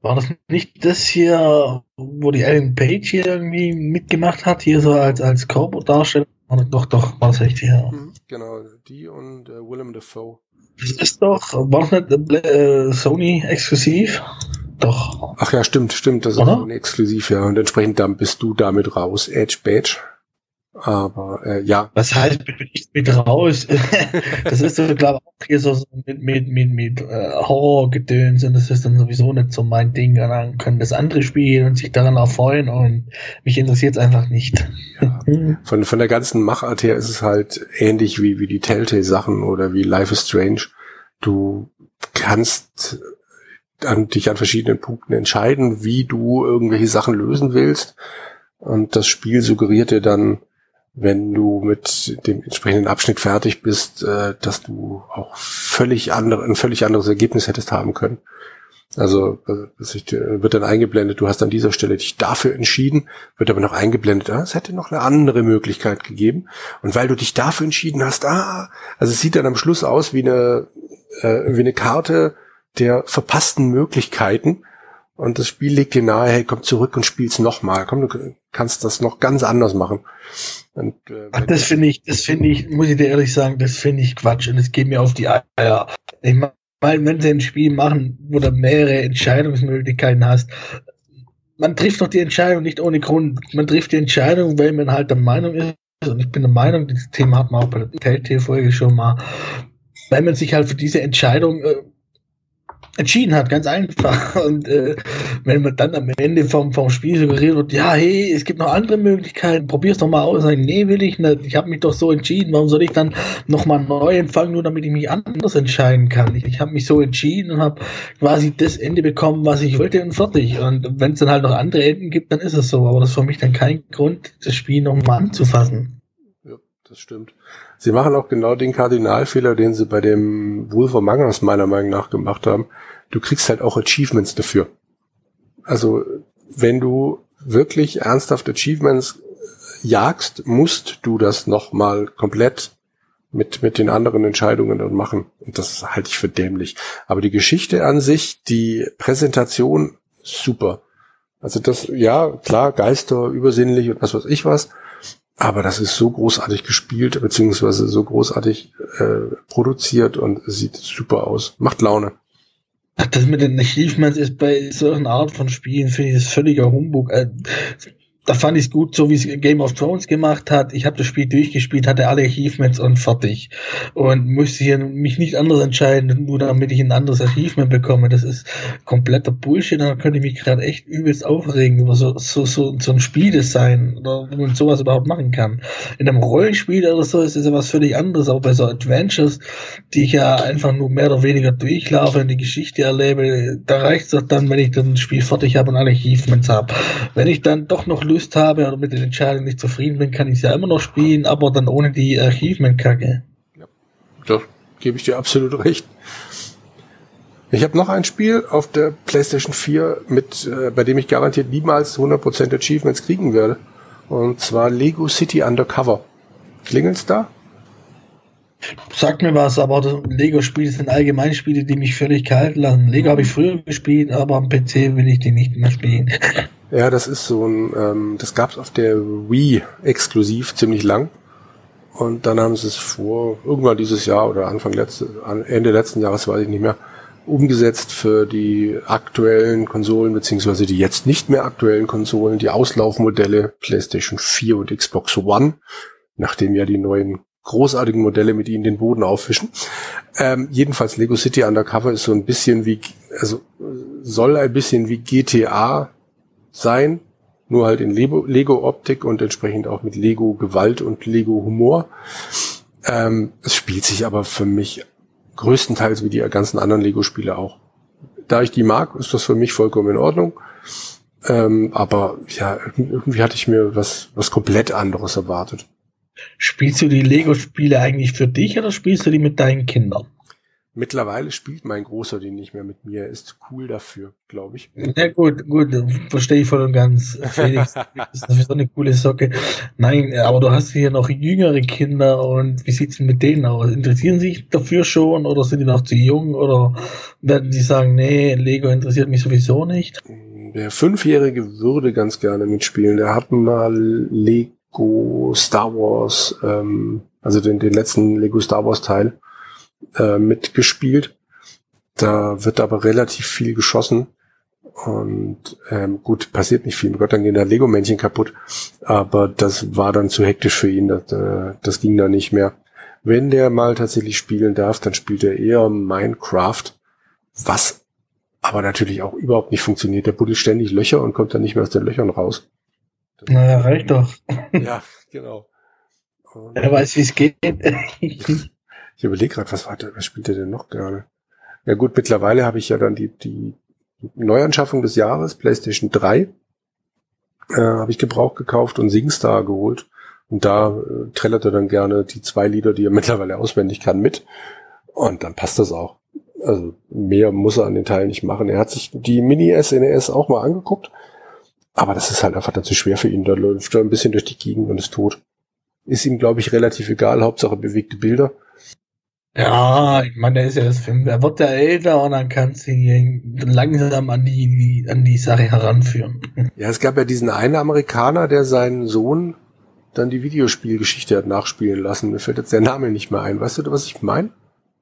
War das nicht das hier, wo die Ellen Page hier irgendwie mitgemacht hat, hier so als, als Körperdarsteller? Doch, doch, war das echt hier. Mhm, genau, die und äh, Willem Dafoe. Das ist doch, war das nicht äh, Sony exklusiv? Doch. Ach ja, stimmt, stimmt, das ist Oder? exklusiv, ja. Und entsprechend dann bist du damit raus, Edge Badge. Aber äh, ja. Was heißt bin ich mit raus? (laughs) das ist so, glaube ich, auch hier so, so mit, mit, mit, mit äh, Horrorgedöns und das ist dann sowieso nicht so mein Ding. Und dann können das andere spielen und sich daran erfreuen und mich interessiert es einfach nicht. Ja. Von, von der ganzen Machart her ist es halt ähnlich wie, wie die Telltale-Sachen oder wie Life is Strange. Du kannst an, dich an verschiedenen Punkten entscheiden, wie du irgendwelche Sachen lösen willst. Und das Spiel suggeriert dir dann, wenn du mit dem entsprechenden Abschnitt fertig bist, äh, dass du auch völlig andere, ein völlig anderes Ergebnis hättest haben können. Also es wird dann eingeblendet, du hast an dieser Stelle dich dafür entschieden, wird aber noch eingeblendet, ah, es hätte noch eine andere Möglichkeit gegeben. Und weil du dich dafür entschieden hast, ah, also es sieht dann am Schluss aus wie eine, äh, wie eine Karte, der verpassten Möglichkeiten. Und das Spiel legt dir nahe, hey, komm zurück und spiel's nochmal. Komm, du kannst das noch ganz anders machen. Und, äh, Ach, das finde ich, das finde ich, muss ich dir ehrlich sagen, das finde ich Quatsch und es geht mir auf die Eier. Ich meine, wenn sie ein Spiel machen, wo du mehrere Entscheidungsmöglichkeiten hast, man trifft doch die Entscheidung nicht ohne Grund. Man trifft die Entscheidung, weil man halt der Meinung ist, und ich bin der Meinung, dieses Thema hat man auch bei der Telltale-Folge schon mal, weil man sich halt für diese Entscheidung äh, entschieden hat, ganz einfach. (laughs) Und äh, wenn man dann am Ende vom, vom Spiel suggeriert wird, ja, hey, es gibt noch andere Möglichkeiten, probier's doch mal aus. Sagen, nee, will ich nicht. Ich habe mich doch so entschieden. Warum soll ich dann nochmal neu empfangen, nur damit ich mich anders entscheiden kann? Ich, ich habe mich so entschieden und habe quasi das Ende bekommen, was ich wollte und fertig. Und wenn es dann halt noch andere Enden gibt, dann ist es so. Aber das ist für mich dann kein Grund, das Spiel nochmal anzufassen. Ja, das stimmt. Sie machen auch genau den Kardinalfehler, den sie bei dem Wolf of Magnus meiner Meinung nach gemacht haben. Du kriegst halt auch Achievements dafür. Also, wenn du wirklich ernsthaft Achievements jagst, musst du das nochmal komplett mit, mit den anderen Entscheidungen dann machen. Und das halte ich für dämlich. Aber die Geschichte an sich, die Präsentation, super. Also das, ja, klar, Geister, übersinnlich und was weiß ich was. Aber das ist so großartig gespielt, beziehungsweise so großartig äh, produziert und sieht super aus. Macht Laune. Ach, das mit den Achievements ist bei solchen Art von Spielen, finde ich, das völliger Humbug. Da fand ich es gut, so wie es Game of Thrones gemacht hat. Ich habe das Spiel durchgespielt, hatte alle Achievements und fertig. Und musste hier mich nicht anders entscheiden, nur damit ich ein anderes Achievement bekomme. Das ist kompletter Bullshit. Da könnte ich mich gerade echt übelst aufregen über so, so, so, so ein Spieldesign oder wie man sowas überhaupt machen kann. In einem Rollenspiel oder so ist es ja was völlig anderes, aber bei so Adventures, die ich ja einfach nur mehr oder weniger durchlaufe und die Geschichte erlebe, da reicht es doch dann, wenn ich das Spiel fertig habe und alle Achievements habe. Wenn ich dann doch noch Lust habe oder mit den Entscheidungen nicht zufrieden bin, kann ich es ja immer noch spielen, aber dann ohne die Achievement-Kacke. Ja, da gebe ich dir absolut recht. Ich habe noch ein Spiel auf der PlayStation 4, mit, äh, bei dem ich garantiert niemals 100% Achievements kriegen werde. Und zwar Lego City Undercover. Klingelt's da? Sagt mir was, aber Lego-Spiele sind allgemein Spiele, die mich völlig kalt lassen. Lego habe ich früher gespielt, aber am PC will ich die nicht mehr spielen. Ja, das ist so ein, ähm, das gab's auf der Wii exklusiv ziemlich lang. Und dann haben sie es vor, irgendwann dieses Jahr oder Anfang letzte, Ende letzten Jahres, weiß ich nicht mehr, umgesetzt für die aktuellen Konsolen, beziehungsweise die jetzt nicht mehr aktuellen Konsolen, die Auslaufmodelle PlayStation 4 und Xbox One, nachdem ja die neuen großartigen Modelle mit ihnen den Boden auffischen. Ähm, jedenfalls Lego City Undercover ist so ein bisschen wie, also soll ein bisschen wie GTA sein, nur halt in Lego-Optik und entsprechend auch mit Lego-Gewalt und Lego-Humor. Ähm, es spielt sich aber für mich größtenteils wie die ganzen anderen Lego-Spiele auch. Da ich die mag, ist das für mich vollkommen in Ordnung. Ähm, aber ja, irgendwie hatte ich mir was, was komplett anderes erwartet. Spielst du die Lego-Spiele eigentlich für dich oder spielst du die mit deinen Kindern? Mittlerweile spielt mein Großer den nicht mehr mit mir. Er ist cool dafür, glaube ich. Ja gut, gut, verstehe ich voll und ganz. Felix, (laughs) das ist so eine coole Socke. Nein, aber du hast hier noch jüngere Kinder und wie sieht's denn mit denen aus? Interessieren sie sich dafür schon oder sind die noch zu jung oder werden die sagen, nee, Lego interessiert mich sowieso nicht? Der Fünfjährige würde ganz gerne mitspielen. Der hat mal Lego Star Wars, ähm, also den, den letzten Lego Star Wars Teil äh, mitgespielt. Da wird aber relativ viel geschossen. Und ähm, gut, passiert nicht viel. Mit Gott, dann gehen da Lego-Männchen kaputt. Aber das war dann zu hektisch für ihn. Das, äh, das ging da nicht mehr. Wenn der mal tatsächlich spielen darf, dann spielt er eher Minecraft, was aber natürlich auch überhaupt nicht funktioniert. Der buddelt ständig Löcher und kommt dann nicht mehr aus den Löchern raus. Na, reicht doch. (laughs) Ja, genau. (laughs) Und er weiß, wie es geht. (laughs) Ich überlege gerade, was war der, was spielt der denn noch gerne? Ja gut, mittlerweile habe ich ja dann die, die Neuanschaffung des Jahres, PlayStation 3, äh, habe ich Gebrauch gekauft und SingStar geholt. Und da äh, trällert er dann gerne die zwei Lieder, die er mittlerweile auswendig kann, mit. Und dann passt das auch. Also mehr muss er an den Teilen nicht machen. Er hat sich die Mini-SNES e auch mal angeguckt. Aber das ist halt einfach dann zu schwer für ihn. Da läuft er ein bisschen durch die Gegend und ist tot. Ist ihm, glaube ich, relativ egal. Hauptsache bewegte Bilder. Ja, ich meine, der ist ja das Film. Er wird ja älter und dann kannst du ihn langsam an die, an die Sache heranführen. (laughs) Ja, es gab ja diesen einen Amerikaner, der seinen Sohn dann die Videospielgeschichte hat nachspielen lassen. Mir fällt jetzt der Name nicht mehr ein. Weißt du, was ich meine?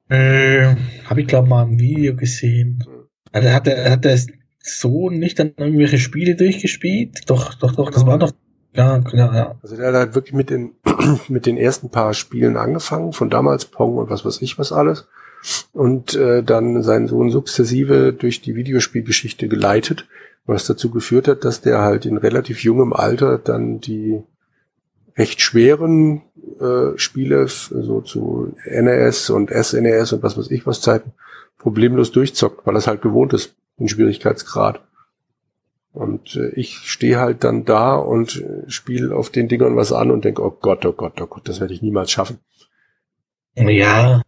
Äh, habe ich glaube mal im Video gesehen. Also hat er hat der Sohn nicht dann irgendwelche Spiele durchgespielt? Doch, doch, doch, das war doch ja, ja, ja. Also der hat halt wirklich mit den, (clears throat) mit den ersten paar Spielen angefangen, von damals Pong und was weiß ich was alles. Und äh, dann seinen Sohn sukzessive durch die Videospielgeschichte geleitet, was dazu geführt hat, dass der halt in relativ jungem Alter dann die recht schweren äh, Spiele, so zu NES und SNES und was weiß ich was Zeiten, problemlos durchzockt, weil es halt gewohnt ist, den Schwierigkeitsgrad. Und äh, ich stehe halt dann da und äh, spiele auf den Dingern was an und denke, oh Gott, oh Gott, oh Gott, das werde ich niemals schaffen. Ja,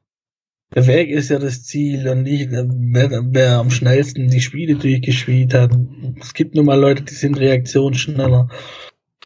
der Weg ist ja das Ziel und nicht, äh, wer, wer am schnellsten die Spiele durchgespielt hat. Es gibt nun mal Leute, die sind reaktionsschneller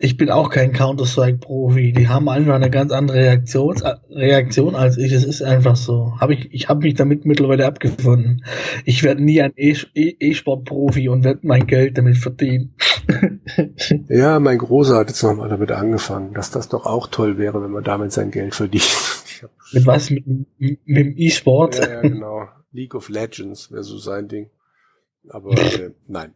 ich bin auch kein Counter-Strike-Profi. Die haben einfach eine ganz andere Reaktion, Reaktion als ich. Es ist einfach so. Hab ich ich habe mich damit mittlerweile abgefunden. Ich werde nie ein e-, e-, E-Sport-Profi und werde mein Geld damit verdienen. (laughs) ja, mein Großer hat jetzt nochmal damit angefangen, dass das doch auch toll wäre, wenn man damit sein Geld verdient. (laughs) mit was? Mit, mit dem E-Sport? Ja, ja, genau. League of Legends wäre so sein Ding. Aber (laughs) äh, nein.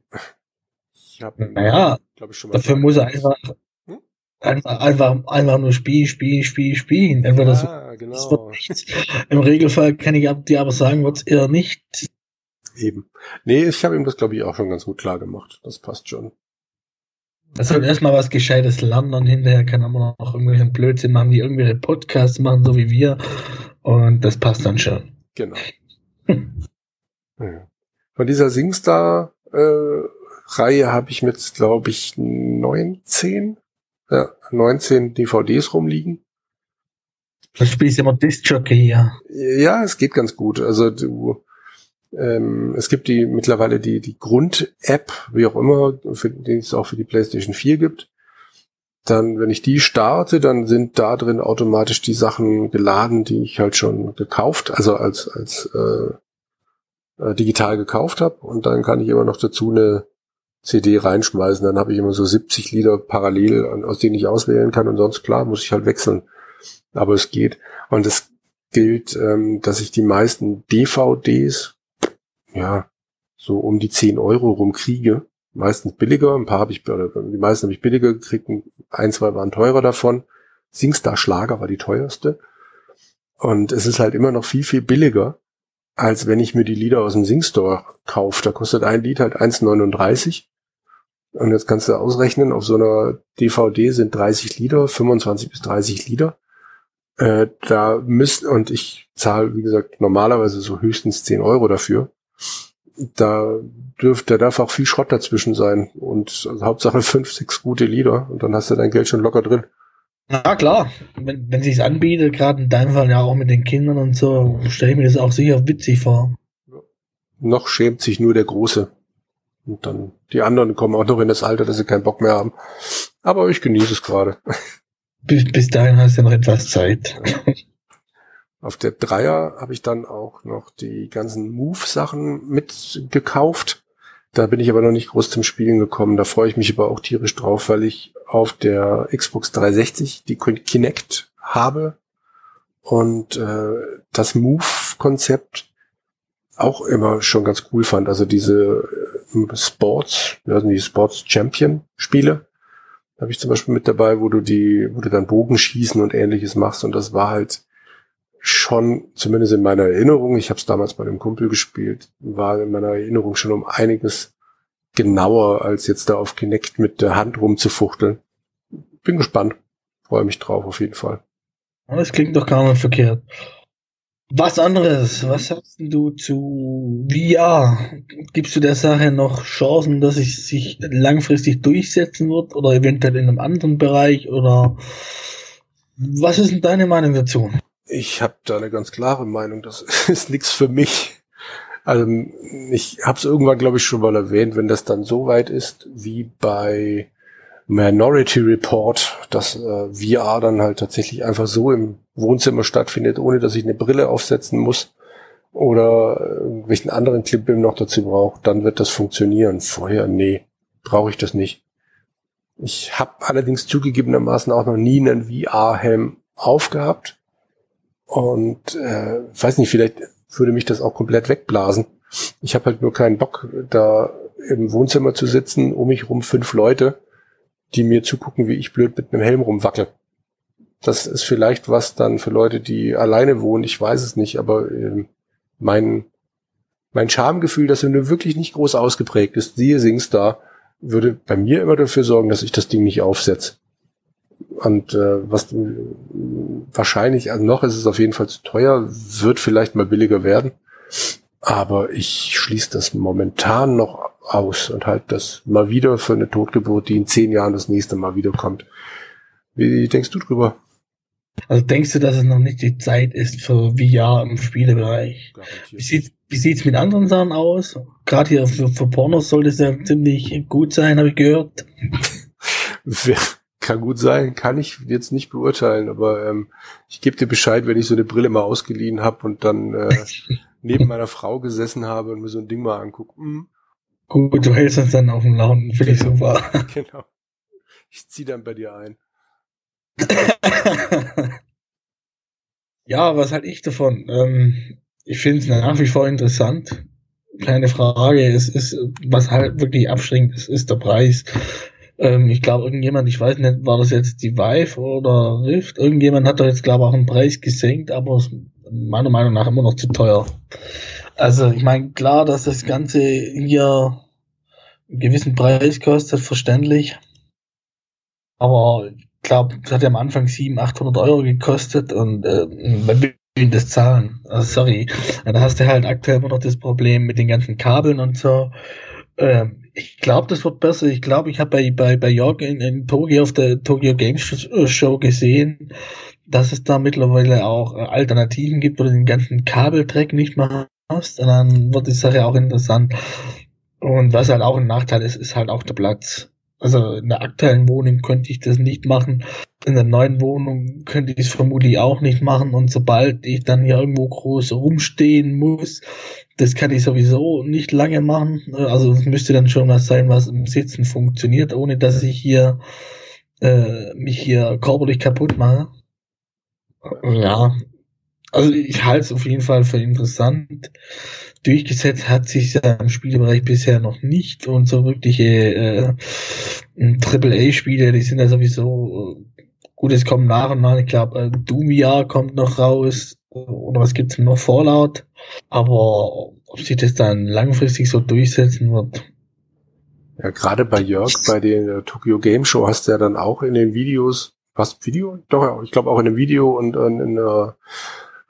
Ich habe, naja, glaube ich, schon mal. Dafür muss er einfach, hm? einfach, einfach, einfach nur spielen, spielen, spielen, spielen. Entweder ja, das, genau. das wird nichts. Im Regelfall kann ich dir aber sagen, wird es eher nicht. Eben. Nee, ich habe ihm das, glaube ich, auch schon ganz gut klar gemacht. Das passt schon. Er soll erstmal was Gescheites lernen und hinterher kann er noch irgendwelchen Blödsinn machen, die irgendwelche Podcasts machen, so wie wir. Und das passt dann schon. Genau. Von dieser Singstar äh, Reihe habe ich mit, glaube ich, 19, ja, 19 DVDs rumliegen. Das spielst du immer Disc-Jockey, ja. Ja, es geht ganz gut. Also du, ähm, es gibt die mittlerweile die, die Grund-App, wie auch immer, für, die es auch für die PlayStation 4 gibt. Dann, wenn ich die starte, dann sind da drin automatisch die Sachen geladen, die ich halt schon gekauft, also als, als äh, äh digital gekauft habe. Und dann kann ich immer noch dazu eine CD reinschmeißen, dann habe ich immer so 70 Lieder parallel, aus denen ich auswählen kann und sonst klar muss ich halt wechseln. Aber es geht. Und es gilt, ähm, dass ich die meisten DVDs, ja, so um die 10 Euro rumkriege. Meistens billiger, ein paar habe ich, oder die meisten habe ich billiger gekriegt, ein, zwei waren teurer davon. Singstar Schlager war die teuerste. Und es ist halt immer noch viel, viel billiger, als wenn ich mir die Lieder aus dem Singstore kaufe. Da kostet ein Lied halt 1,39 und jetzt kannst du ausrechnen, auf so einer DVD sind 30 Lieder, 25 bis 30 Lieder. Äh, da müsst, und ich zahle, wie gesagt, normalerweise so höchstens 10 Euro dafür. Da dürfte, da darf auch viel Schrott dazwischen sein. Und also Hauptsache (laughs) fünf, sechs gute Lieder und dann hast du dein Geld schon locker drin. Ja klar, wenn, wenn sich's anbietet, gerade in deinem Fall ja auch mit den Kindern und so, stelle ich mir das auch sicher witzig vor. Noch schämt sich nur der Große. Und dann die anderen kommen auch noch in das Alter, dass sie keinen Bock mehr haben. Aber ich genieße es gerade. Bis, bis dahin hast du noch etwas Zeit. Auf der Dreier habe ich dann auch noch die ganzen Move-Sachen mitgekauft. Da bin ich aber noch nicht groß zum Spielen gekommen. Da freue ich mich aber auch tierisch drauf, weil ich auf der Xbox 360 die Kinect habe und äh, das Move-Konzept auch immer schon ganz cool fand. Also diese Sports, also die Sports Champion Spiele, habe ich zum Beispiel mit dabei, wo du die, wo du dann Bogenschießen und ähnliches machst und das war halt schon, zumindest in meiner Erinnerung, ich habe es damals bei dem Kumpel gespielt, war in meiner Erinnerung schon um einiges genauer, als jetzt da auf Kinect mit der Hand rumzufuchteln. Bin gespannt. Freue mich drauf auf jeden Fall. Das klingt doch gar nicht verkehrt. Was anderes, was sagst du zu VR? Gibst du der Sache noch Chancen, dass es sich langfristig durchsetzen wird oder eventuell in einem anderen Bereich oder was ist denn deine Meinung dazu? Ich habe da eine ganz klare Meinung, das (laughs) ist nichts für mich. Also ich habe es irgendwann, glaube ich, schon mal erwähnt, wenn das dann so weit ist wie bei Minority Report, dass äh, VR dann halt tatsächlich einfach so im Wohnzimmer stattfindet, ohne dass ich eine Brille aufsetzen muss oder irgendwelchen anderen Klimbim noch dazu brauche, dann wird das funktionieren. Vorher, nee, brauche ich das nicht. Ich habe allerdings zugegebenermaßen auch noch nie einen VR-Helm aufgehabt und äh, weiß nicht, vielleicht würde mich das auch komplett wegblasen. Ich habe halt nur keinen Bock, da im Wohnzimmer zu sitzen, um mich rum fünf Leute, die mir zugucken, wie ich blöd mit einem Helm rumwackel. Das ist vielleicht was dann für Leute, die alleine wohnen, ich weiß es nicht, aber äh, mein, mein Schamgefühl, das nur wirklich nicht groß ausgeprägt ist, siehe Singstar, würde bei mir immer dafür sorgen, dass ich das Ding nicht aufsetze. Und äh, was wahrscheinlich, also noch ist es auf jeden Fall zu teuer, wird vielleicht mal billiger werden. Aber ich schließe das momentan noch aus und halte das mal wieder für eine Totgeburt, die in zehn Jahren das nächste Mal wiederkommt. Wie denkst du drüber? Also denkst du, dass es noch nicht die Zeit ist für VR im Spielebereich? Wie sieht wie sieht's mit anderen Sachen aus? Gerade hier für, für Pornos sollte es ja ziemlich gut sein, habe ich gehört. kann gut sein, kann ich jetzt nicht beurteilen, aber ähm, ich gebe dir Bescheid, wenn ich so eine Brille mal ausgeliehen habe und dann äh, (laughs) neben meiner Frau gesessen habe und mir so ein Ding mal angucke. Hm. Gut, du hältst uns dann auf dem Lauten, finde ich genau. super. (laughs) Genau. Ich zieh dann bei dir ein. Ja, was halt ich davon? Ähm, ich finde es nach wie vor interessant. Keine Frage. Es ist, was halt wirklich abschränkt, ist, ist der Preis. Ähm, ich glaube, irgendjemand, ich weiß nicht, war das jetzt die Vive oder Rift? Irgendjemand hat da jetzt, glaube ich, auch einen Preis gesenkt, aber meiner Meinung nach immer noch zu teuer. Also, ich meine, klar, dass das Ganze hier einen gewissen Preis kostet, verständlich. Aber glaube, es hat ja am Anfang 700, 800 Euro gekostet und äh, wenn wir das zahlen, also sorry, da hast du halt aktuell immer noch das Problem mit den ganzen Kabeln und so. Ähm, ich glaube, das wird besser. Ich glaube, ich habe bei, bei, bei Jörg in, in Tokio auf der Tokyo Games Show gesehen, dass es da mittlerweile auch äh, Alternativen gibt, wo du den ganzen Kabeltrack nicht mehr hast. Und dann wird die Sache auch interessant. Und was halt auch ein Nachteil ist, ist halt auch der Platz. Also in der aktuellen Wohnung könnte ich das nicht machen. In der neuen Wohnung könnte ich es vermutlich auch nicht machen. Und sobald ich dann hier irgendwo groß rumstehen muss, das kann ich sowieso nicht lange machen. Also es müsste dann schon was sein, was im Sitzen funktioniert, ohne dass ich hier äh, mich hier körperlich kaputt mache. Ja, also ich halte es auf jeden Fall für interessant. Durchgesetzt hat sich ja im Spielbereich bisher noch nicht und so wirkliche äh, AAA-Spiele, die sind ja sowieso äh, gut, es kommen nach und nach. Ich glaube, äh, VR kommt noch raus oder was gibt's noch Fallout, aber ob sich das dann langfristig so durchsetzen wird. Ja, gerade bei Jörg, bei der Tokyo Game Show hast du ja dann auch in den Videos was Video? Doch, ich glaube auch in einem Video und, und in der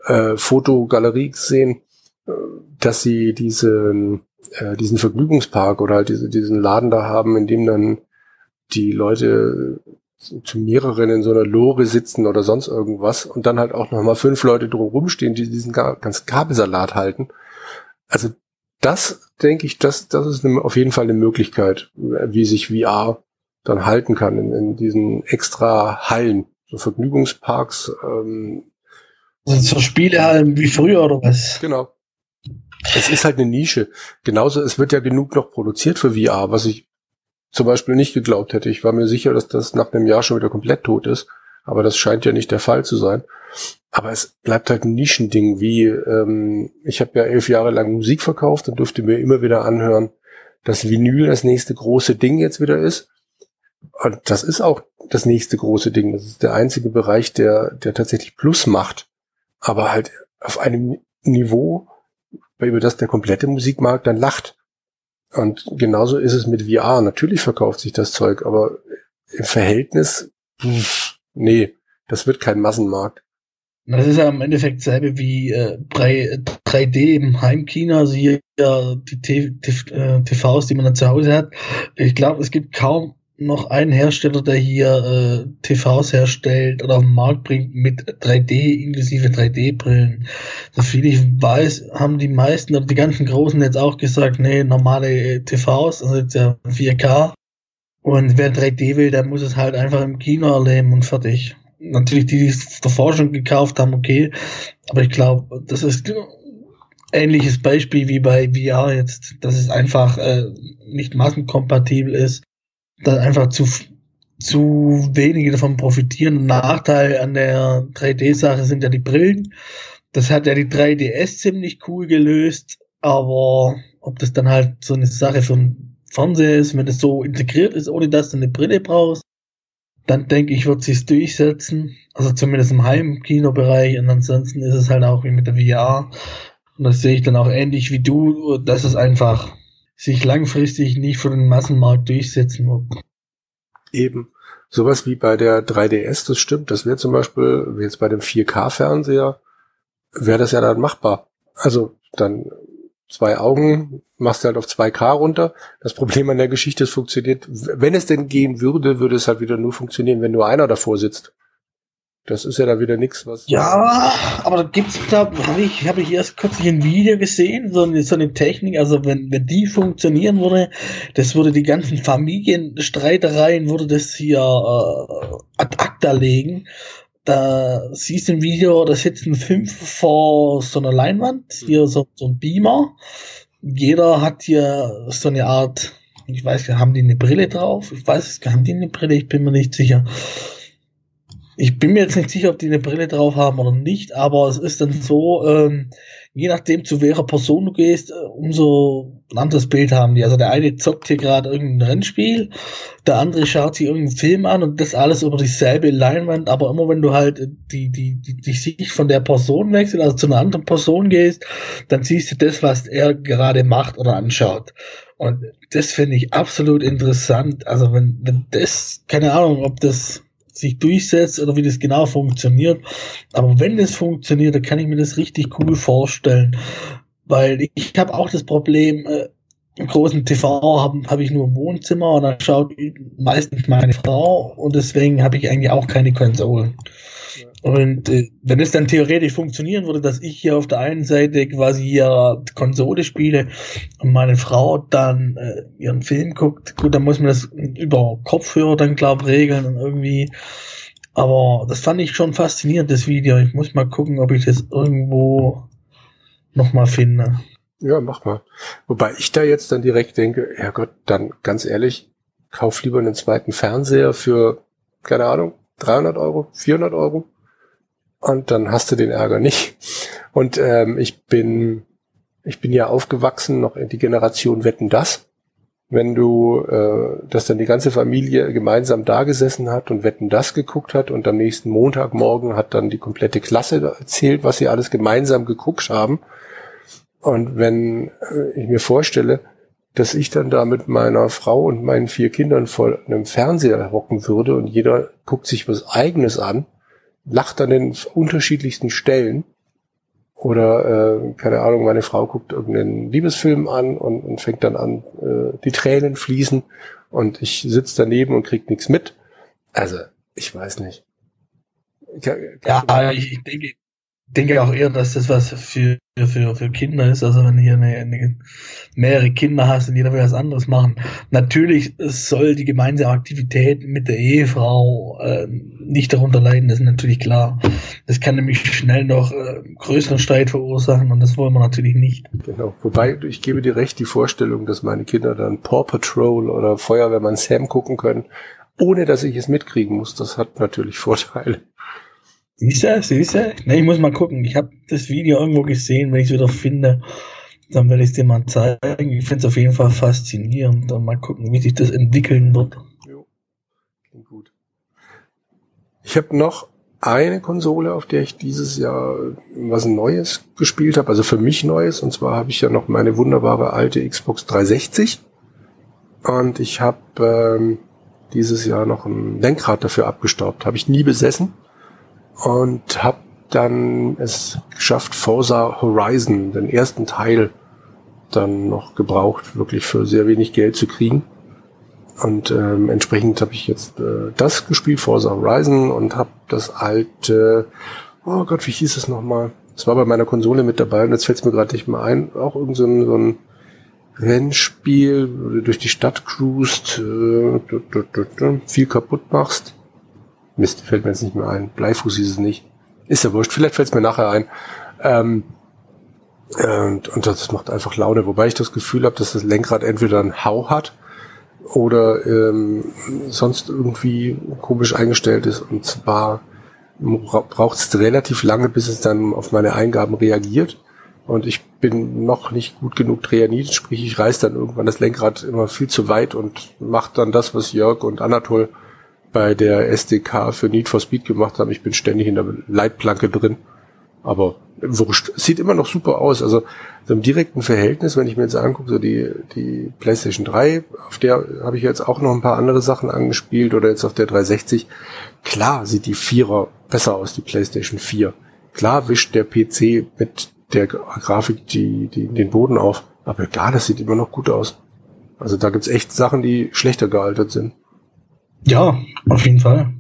äh, Fotogalerie gesehen, äh, dass sie diesen, äh, diesen Vergnügungspark oder halt diese, diesen Laden da haben, in dem dann die Leute zu mehreren in so einer Lore sitzen oder sonst irgendwas und dann halt auch nochmal fünf Leute drumherum stehen, die diesen ganzen Kabelsalat halten. Also das denke ich, das, das ist eine, auf jeden Fall eine Möglichkeit, wie sich VR dann halten kann in, in diesen extra Hallen, so Vergnügungsparks. Ähm, also so Spielehallen wie früher oder was? Genau. Es ist halt eine Nische. Genauso, es wird ja genug noch produziert für VR, was ich zum Beispiel nicht geglaubt hätte. Ich war mir sicher, dass das nach einem Jahr schon wieder komplett tot ist, aber das scheint ja nicht der Fall zu sein. Aber es bleibt halt ein Nischending, wie ähm, ich habe ja elf Jahre lang Musik verkauft und durfte mir immer wieder anhören, dass Vinyl das nächste große Ding jetzt wieder ist. Und das ist auch das nächste große Ding. Das ist der einzige Bereich, der, der tatsächlich Plus macht. Aber halt auf einem Niveau, über das der komplette Musikmarkt dann lacht. Und genauso ist es mit VR. Natürlich verkauft sich das Zeug, aber im Verhältnis, nee, das wird kein Massenmarkt. Das ist ja im Endeffekt dasselbe wie äh, 3D im Heimkino, also hier ja, die TVs, die man dann zu Hause hat. Ich glaube, es gibt kaum noch einen Hersteller, der hier äh, TVs herstellt oder auf den Markt bringt mit 3D inklusive 3D-Brillen. Soviel ich weiß, haben die meisten oder die ganzen Großen jetzt auch gesagt, nee, normale äh, TVs, also jetzt ja 4K Und wer 3D will, der muss es halt einfach im Kino erleben und fertig. Natürlich die, die es davor schon gekauft haben, okay. Aber ich glaube, das ist ähnliches Beispiel wie bei VR jetzt, dass es einfach äh, nicht massenkompatibel ist, dass einfach zu, zu wenige davon profitieren. Nachteil an der 3D-Sache sind ja die Brillen. Das hat ja die 3DS ziemlich cool gelöst, aber ob das dann halt so eine Sache für einen Fernseher ist, wenn das so integriert ist, ohne dass du eine Brille brauchst, dann denke ich, wird sich durchsetzen. Also zumindest im Heimkinobereich. Und ansonsten ist es halt auch wie mit der VR. Und das sehe ich dann auch ähnlich wie du, dass es einfach sich langfristig nicht für den Massenmarkt durchsetzen wird. Eben. Sowas wie bei der 3DS, das stimmt. Das wäre zum Beispiel, jetzt bei dem 4K-Fernseher, wäre das ja dann machbar. Also dann zwei Augen, machst du halt auf 2K runter. Das Problem an der Geschichte ist, funktioniert, wenn es denn gehen würde, würde es halt wieder nur funktionieren, wenn nur einer davor sitzt. Das ist ja da wieder nichts, was. Ja, aber da gibt's, da habe ich, habe ich erst kürzlich ein Video gesehen, so eine, so eine Technik, also wenn, wenn die funktionieren würde, das würde die ganzen Familienstreitereien, würde das hier äh, ad acta legen. Da siehst du ein Video, da sitzen fünf vor so einer Leinwand, hier so, so ein Beamer. Jeder hat hier so eine Art, ich weiß, haben die eine Brille drauf? Ich weiß, haben die eine Brille? Ich bin mir nicht sicher ich bin mir jetzt nicht sicher, ob die eine Brille drauf haben oder nicht, aber es ist dann so, ähm, je nachdem zu welcher Person du gehst, äh, umso ein anderes Bild haben die. Also der eine zockt hier gerade irgendein Rennspiel, der andere schaut sich irgendeinen Film an und das alles über dieselbe Leinwand, aber immer wenn du halt die, die, die, die Sicht von der Person wechselst, also zu einer anderen Person gehst, dann siehst du das, was er gerade macht oder anschaut. Und das finde ich absolut interessant. Also wenn, wenn das, keine Ahnung, ob das sich durchsetzt oder wie das genau funktioniert. Aber wenn das funktioniert, dann kann ich mir das richtig cool vorstellen. Weil ich habe auch das Problem, äh, im großen TV habe hab ich nur ein Wohnzimmer und dann schaut meistens meine Frau und deswegen habe ich eigentlich auch keine Konsolen. Und äh, wenn es dann theoretisch funktionieren würde, dass ich hier auf der einen Seite quasi hier Konsole spiele und meine Frau dann äh, ihren Film guckt, gut, dann muss man das über Kopfhörer dann glaube regeln und irgendwie. Aber das fand ich schon faszinierend, das Video. Ich muss mal gucken, ob ich das irgendwo nochmal finde. Ja, mach mal. Wobei ich da jetzt dann direkt denke, ja Gott, dann ganz ehrlich, kauf lieber einen zweiten Fernseher für, keine Ahnung, 300 Euro, 400 Euro und dann hast du den Ärger nicht. Und ähm, ich bin, ich bin ja aufgewachsen noch in die Generation Wetten das. Wenn du, äh, dass dann die ganze Familie gemeinsam da gesessen hat und Wetten das geguckt hat und am nächsten Montagmorgen hat dann die komplette Klasse erzählt, was sie alles gemeinsam geguckt haben. Und wenn äh, ich mir vorstelle, dass ich dann da mit meiner Frau und meinen vier Kindern vor einem Fernseher hocken würde und jeder guckt sich was eigenes an, lacht an den unterschiedlichsten Stellen. Oder, äh, keine Ahnung, meine Frau guckt irgendeinen Liebesfilm an und, und fängt dann an, äh, die Tränen fließen und ich sitze daneben und krieg nichts mit. Also, ich weiß nicht. Ja, ich denke, denke auch eher, dass das was für, für, für Kinder ist. Also wenn du hier eine, eine, mehrere Kinder hast und jeder will was anderes machen. Natürlich soll die gemeinsame Aktivität mit der Ehefrau äh, nicht darunter leiden, das ist natürlich klar. Das kann nämlich schnell noch äh, größeren Streit verursachen und das wollen wir natürlich nicht. Genau. Wobei, ich gebe dir recht, die Vorstellung, dass meine Kinder dann Paw Patrol oder Feuerwehrmann Sam gucken können, ohne dass ich es mitkriegen muss, das hat natürlich Vorteile. Siehste, siehste? Ne, ich muss mal gucken. Ich habe das Video irgendwo gesehen, wenn ich es wieder finde. Dann werde ich es dir mal zeigen. Ich finde es auf jeden Fall faszinierend. Dann mal gucken, wie sich das entwickeln wird. Jo. Gut. Ich habe noch eine Konsole, auf der ich dieses Jahr was Neues gespielt habe, also für mich Neues. Und zwar habe ich ja noch meine wunderbare alte Xbox 360. Und ich habe ähm, dieses Jahr noch ein Lenkrad dafür abgestaubt. Habe ich nie besessen und habe dann es geschafft, Forza Horizon, den ersten Teil, dann noch gebraucht, wirklich für sehr wenig Geld zu kriegen. Und ähm, entsprechend habe ich jetzt äh, das gespielt, Forza Horizon, und habe das alte, oh Gott, wie hieß es nochmal? Es war bei meiner Konsole mit dabei und jetzt fällt es mir gerade nicht mehr ein, auch irgend so ein, so ein Rennspiel, wo du durch die Stadt cruist, äh, viel kaputt machst. Mist, fällt mir jetzt nicht mehr ein. Bleifuß ist es nicht. Ist ja wurscht, vielleicht fällt es mir nachher ein. Ähm, und, und das macht einfach Laune, wobei ich das Gefühl habe, dass das Lenkrad entweder einen Hau hat oder ähm, sonst irgendwie komisch eingestellt ist. Und zwar braucht es relativ lange, bis es dann auf meine Eingaben reagiert. Und ich bin noch nicht gut genug trainiert, sprich ich reiß dann irgendwann das Lenkrad immer viel zu weit und mache dann das, was Jörg und Anatol bei der SDK für Need for Speed gemacht haben. Ich bin ständig in der Leitplanke drin. Aber wurscht. Sieht immer noch super aus. Also so im direkten Verhältnis, wenn ich mir jetzt angucke, so die, die PlayStation 3, auf der habe ich jetzt auch noch ein paar andere Sachen angespielt oder jetzt auf der 360. Klar sieht die Vierer besser aus, die PlayStation 4. Klar wischt der PC mit der Grafik die, die, den Boden auf. Aber klar, das sieht immer noch gut aus. Also da gibt's echt Sachen, die schlechter gealtert sind. Ja, auf jeden Fall.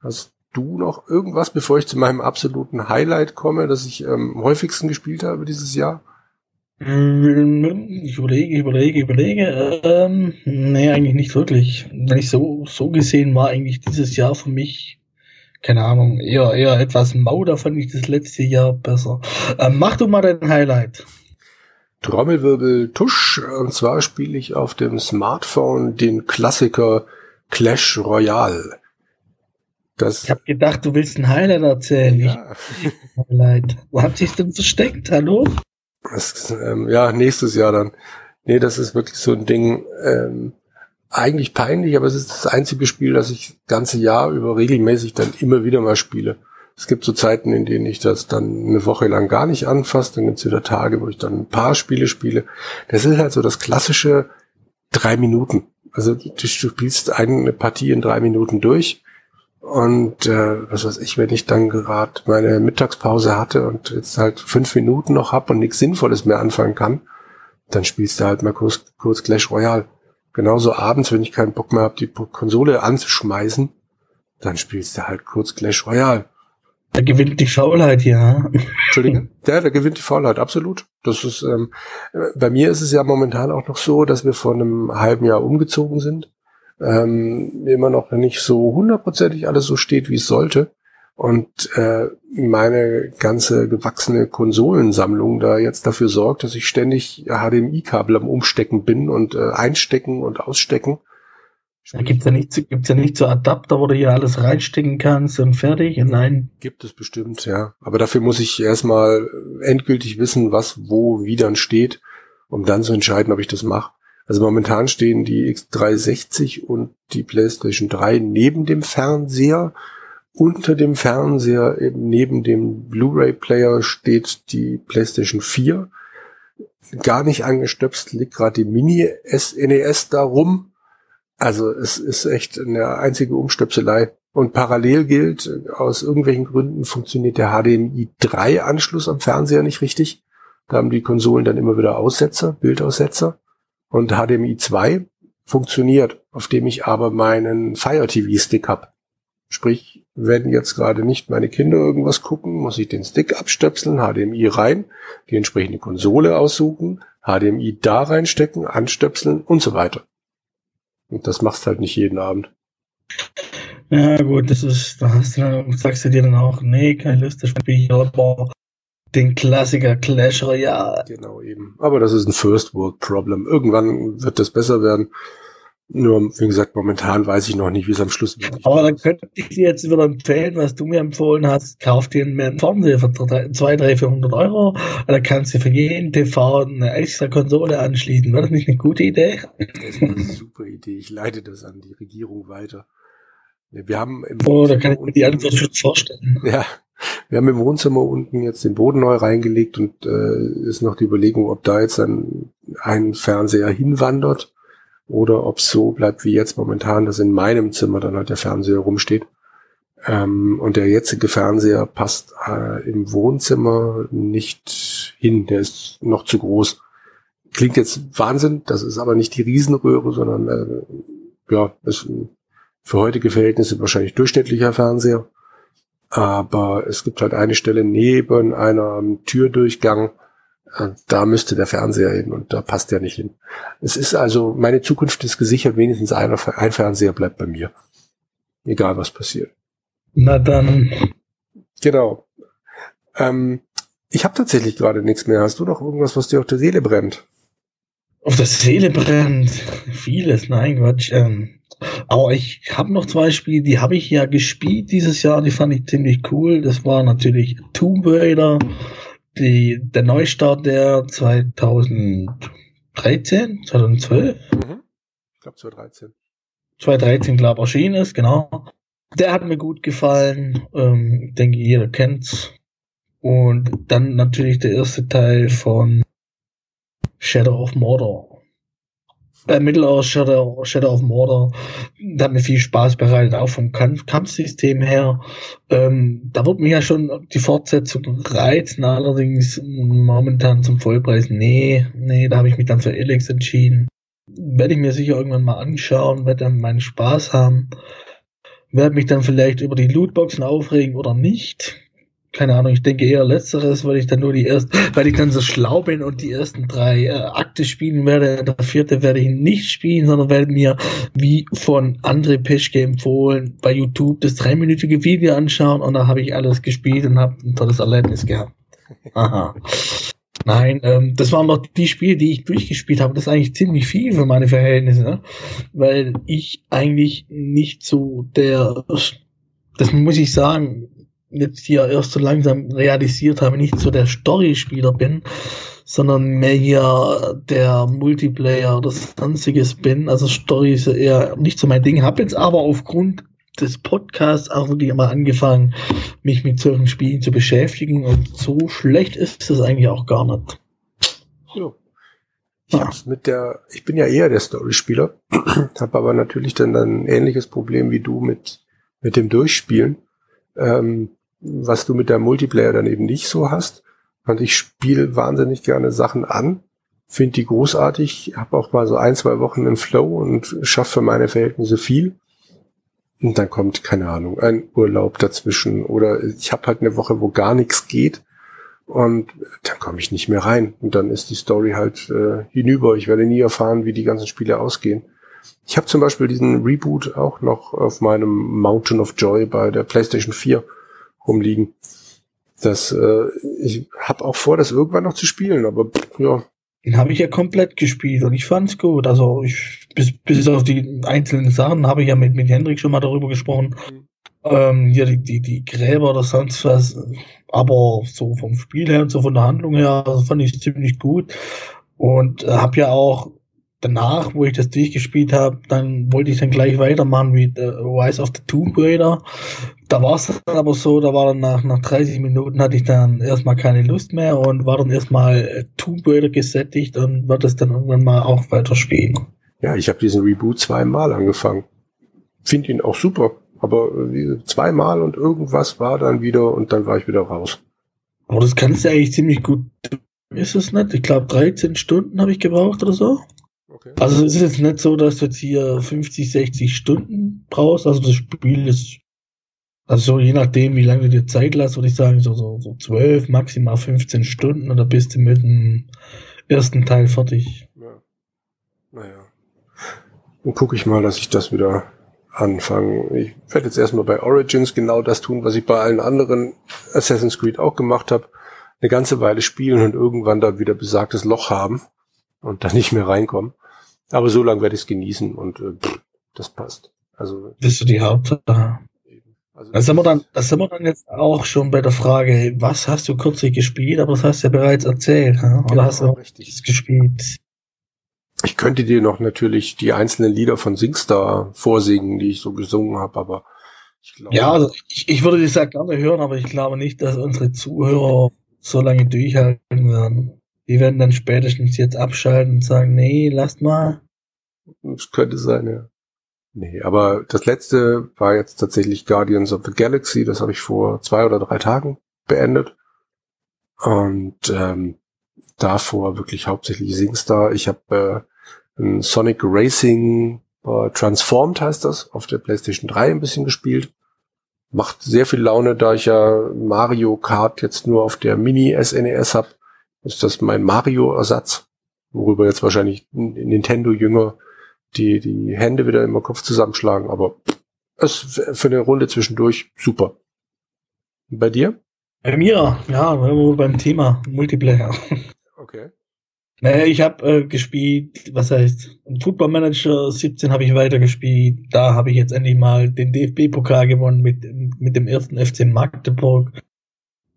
Hast du noch irgendwas, bevor ich zu meinem absoluten Highlight komme, das ich ähm, am häufigsten gespielt habe dieses Jahr? Ich überlege, überlege, überlege. Ähm, nee, eigentlich nicht wirklich. Wenn ich so, so gesehen war eigentlich dieses Jahr für mich keine Ahnung, eher, eher etwas mau, da fand ich das letzte Jahr besser. Ähm, mach du mal dein Highlight. Trommelwirbel Tusch, und zwar spiele ich auf dem Smartphone den Klassiker Clash Royale. Das ich habe gedacht, du willst ein Highlight erzählen. Ja. Highlight. Wo hat sich denn versteckt? Hallo? Das, ähm, ja, nächstes Jahr dann. Nee, das ist wirklich so ein Ding. Ähm, eigentlich peinlich, aber es ist das einzige Spiel, das ich das ganze Jahr über regelmäßig dann immer wieder mal spiele. Es gibt so Zeiten, in denen ich das dann eine Woche lang gar nicht anfasse, dann gibt es wieder Tage, wo ich dann ein paar Spiele spiele. Das ist halt so das klassische drei Minuten. Also du, du spielst eine Partie in drei Minuten durch und äh, was weiß ich, wenn ich dann gerade meine Mittagspause hatte und jetzt halt fünf Minuten noch hab und nichts Sinnvolles mehr anfangen kann, dann spielst du halt mal kurz, kurz Clash Royale. Genauso abends, wenn ich keinen Bock mehr habe, die Konsole anzuschmeißen, dann spielst du halt kurz Clash Royale. Da gewinnt die Faulheit, ja. Entschuldige? (laughs) Ja, da gewinnt die Faulheit, absolut. Das ist, ähm, bei mir ist es ja momentan auch noch so, dass wir vor einem halben Jahr umgezogen sind. Ähm, immer noch nicht so hundertprozentig alles so steht, wie es sollte und äh, meine ganze gewachsene Konsolensammlung da jetzt dafür sorgt, dass ich ständig HDMI-Kabel am Umstecken bin und äh, einstecken und ausstecken. Da gibt's ja nicht, gibt's ja nicht so Adapter, wo du hier alles reinstecken kannst und fertig. Nein. Gibt es bestimmt, ja. Aber dafür muss ich erstmal endgültig wissen, was wo wie dann steht, um dann zu entscheiden, ob ich das mache. Also momentan stehen die X360 und die PlayStation 3 neben dem Fernseher unter dem Fernseher eben neben dem Blu-ray-Player steht die PlayStation 4. Gar nicht angestöpst liegt gerade die Mini-NES e da rum. Also es ist echt eine einzige Umstöpselei. Und parallel gilt, aus irgendwelchen Gründen funktioniert der HDMI 3 Anschluss am Fernseher nicht richtig. Da haben die Konsolen dann immer wieder Aussetzer, Bildaussetzer. Und HDMI 2 funktioniert, auf dem ich aber meinen Fire TV Stick hab. Sprich, wenn jetzt gerade nicht meine Kinder irgendwas gucken, muss ich den Stick abstöpseln, HDMI rein, die entsprechende Konsole aussuchen, HDMI da reinstecken, anstöpseln und so weiter. Und das machst halt nicht jeden Abend. Ja, gut, das ist, da hast du, sagst du dir dann auch, nee, keine Lust, das spiele ich aber den Klassiker Clash Royale. Genau, eben. Aber das ist ein First World Problem. Irgendwann wird das besser werden. Nur, wie gesagt, momentan weiß ich noch nicht, wie es am Schluss wird. Aber dann könnte ich dir jetzt wieder empfehlen, was du mir empfohlen hast. Kauf dir einen Fernseher für 200, 300, 400 Euro. Da kannst du für jeden TV eine extra Konsole anschließen. War das nicht eine gute Idee? Das ist eine super Idee. Ich leite das an die Regierung weiter. Wir haben im oh, da kann ich mir die Antwort schon vorstellen. Ja, wir haben im Wohnzimmer unten jetzt den Boden neu reingelegt und äh, ist noch die Überlegung, ob da jetzt ein, ein Fernseher hinwandert oder ob so bleibt wie jetzt momentan, dass in meinem Zimmer dann halt der Fernseher rumsteht. Ähm, und der jetzige Fernseher passt äh, im Wohnzimmer nicht hin, der ist noch zu groß. Klingt jetzt Wahnsinn, das ist aber nicht die Riesenröhre, sondern äh, ja, ist für heutige Verhältnisse wahrscheinlich durchschnittlicher Fernseher. Aber es gibt halt eine Stelle neben einer Türdurchgang, da müsste der Fernseher hin und da passt der nicht hin. Es ist also, meine Zukunft ist gesichert, wenigstens einer, ein Fernseher bleibt bei mir. Egal was passiert. Na dann. Genau. Ähm, ich habe tatsächlich gerade nichts mehr. Hast du noch irgendwas, was dir auf der Seele brennt? Auf der Seele brennt vieles, nein, Quatsch. Ähm, aber ich habe noch zwei Spiele, die habe ich ja gespielt dieses Jahr, die fand ich ziemlich cool. Das war natürlich Tomb Raider, die, der Neustart der 2013, 2012. Mhm. Ich glaube 2013. 2013, glaube ich, erschienen ist, genau. Der hat mir gut gefallen. Ähm, ich denke, jeder kennt's. Und dann natürlich der erste Teil von Shadow of Mordor. Äh, Middle-earth Shadow, Shadow of Mordor. Hat mir viel Spaß bereitet, auch vom Kamp Kampfsystem her. Ähm, da wird mir ja schon die Fortsetzung reizen, allerdings momentan zum Vollpreis. Nee, nee, da habe ich mich dann für Elex entschieden. Werde ich mir sicher irgendwann mal anschauen, werde dann meinen Spaß haben. Werde mich dann vielleicht über die Lootboxen aufregen oder nicht keine Ahnung, ich denke eher letzteres, weil ich dann nur die ersten, weil ich dann so schlau bin und die ersten drei äh, Akte spielen werde. Der vierte werde ich nicht spielen, sondern werde mir, wie von André Peschke empfohlen, bei YouTube das dreiminütige Video anschauen und da habe ich alles gespielt und habe ein tolles Erlebnis gehabt. Aha. Nein, ähm, das waren noch die Spiele, die ich durchgespielt habe. Das ist eigentlich ziemlich viel für meine Verhältnisse, ne? weil ich eigentlich nicht so der, das muss ich sagen, jetzt hier erst so langsam realisiert habe, nicht so der Story-Spieler bin, sondern mehr hier der Multiplayer oder sonstiges bin. Also Story ist eher nicht so mein Ding. Habe jetzt aber aufgrund des Podcasts auch wirklich mal angefangen, mich mit solchen Spielen zu beschäftigen und so schlecht ist es eigentlich auch gar nicht. Ja. Ich ja. hab's mit der, ich bin ja eher der Story-Spieler, (clears throat) habe aber natürlich dann ein ähnliches Problem wie du mit, mit dem Durchspielen. Ähm, was du mit der Multiplayer dann eben nicht so hast. Und ich spiele wahnsinnig gerne Sachen an, finde die großartig, habe auch mal so ein, zwei Wochen im Flow und schaffe für meine Verhältnisse viel. Und dann kommt, keine Ahnung, ein Urlaub dazwischen oder ich habe halt eine Woche, wo gar nichts geht und dann komme ich nicht mehr rein. Und dann ist die Story halt äh, hinüber. Ich werde nie erfahren, wie die ganzen Spiele ausgehen. Ich habe zum Beispiel diesen Reboot auch noch auf meinem Mountain of Joy bei der PlayStation 4 rumliegen. Das, äh, ich habe auch vor, das irgendwann noch zu spielen, aber ja. Den habe ich ja komplett gespielt und ich fand's gut. Also ich bis, bis auf die einzelnen Sachen habe ich ja mit, mit Hendrik schon mal darüber gesprochen. Mhm. Ähm, hier die, die, die Gräber oder sonst was. Aber so vom Spiel her und so von der Handlung her also fand ich ziemlich gut. Und äh, habe ja auch danach, wo ich das durchgespielt habe, dann wollte ich dann gleich weitermachen wie The Rise of the Tomb Raider. Da war es dann aber so, da war dann nach, nach 30 Minuten hatte ich dann erstmal keine Lust mehr und war dann erstmal äh, Tomb Raider gesättigt und wird es dann irgendwann mal auch weiter spielen. Ja, ich habe diesen Reboot zweimal angefangen. Finde ihn auch super, aber äh, zweimal und irgendwas war dann wieder und dann war ich wieder raus. Aber das kannst du eigentlich ziemlich gut. Ist es nicht? Ich glaube 13 Stunden habe ich gebraucht oder so. Okay. Also es ist jetzt nicht so, dass du jetzt hier 50, 60 Stunden brauchst. Also das Spiel ist, also je nachdem, wie lange du dir Zeit lässt, würde ich sagen, so, so, so 12, maximal 15 Stunden und dann bist du mit dem ersten Teil fertig. Ja. Naja. Dann gucke ich mal, dass ich das wieder anfange. Ich werde jetzt erstmal bei Origins genau das tun, was ich bei allen anderen Assassin's Creed auch gemacht habe. Eine ganze Weile spielen und irgendwann da wieder besagtes Loch haben und da nicht mehr reinkommen. Aber so lange werde ich es genießen und äh, das passt. Also bist du die Hauptsache. Also da sind wir dann, da sind wir dann jetzt auch schon bei der Frage, was hast du kürzlich gespielt? Aber das hast du ja bereits erzählt, ja? oder genau, hast du richtig gespielt? Ich könnte dir noch natürlich die einzelnen Lieder von Singstar vorsingen, die ich so gesungen habe, aber ich glaube. Ja, also ich, ich würde das ja gerne hören, aber ich glaube nicht, dass unsere Zuhörer so lange durchhalten werden. Die werden dann spätestens jetzt abschalten und sagen, nee, lasst mal. Das könnte sein, ja. Nee, aber das letzte war jetzt tatsächlich Guardians of the Galaxy. Das habe ich vor zwei oder drei Tagen beendet. Und ähm, davor wirklich hauptsächlich Singstar. Ich habe äh, ein Sonic Racing äh, Transformed heißt das, auf der PlayStation 3 ein bisschen gespielt. Macht sehr viel Laune, da ich ja Mario Kart jetzt nur auf der Mini SNES habe ist das mein Mario-Ersatz, worüber jetzt wahrscheinlich Nintendo-Jünger die, die Hände wieder im Kopf zusammenschlagen, aber es für eine Runde zwischendurch super. Und bei dir? Bei mir, ja, beim Thema Multiplayer. Okay. Naja, ich habe äh, gespielt, was heißt, Football Manager 17 habe ich weitergespielt. Da habe ich jetzt endlich mal den DFB-Pokal gewonnen mit, mit dem ersten FC Magdeburg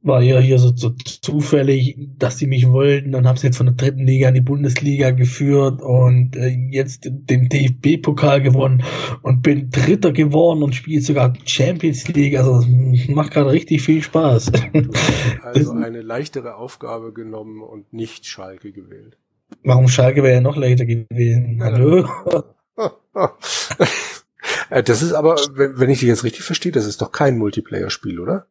war ja hier so, so zufällig, dass sie mich wollten. Dann haben sie jetzt von der dritten Liga in die Bundesliga geführt und äh, jetzt den DFB-Pokal gewonnen und bin Dritter geworden und spiele sogar Champions League. Also macht gerade richtig viel Spaß. (laughs) Also (laughs) eine leichtere Aufgabe genommen und nicht Schalke gewählt. Warum Schalke wäre ja noch leichter gewesen? Hallo? (laughs) Äh, das ist aber, wenn ich dich jetzt richtig verstehe, das ist doch kein Multiplayer-Spiel, oder?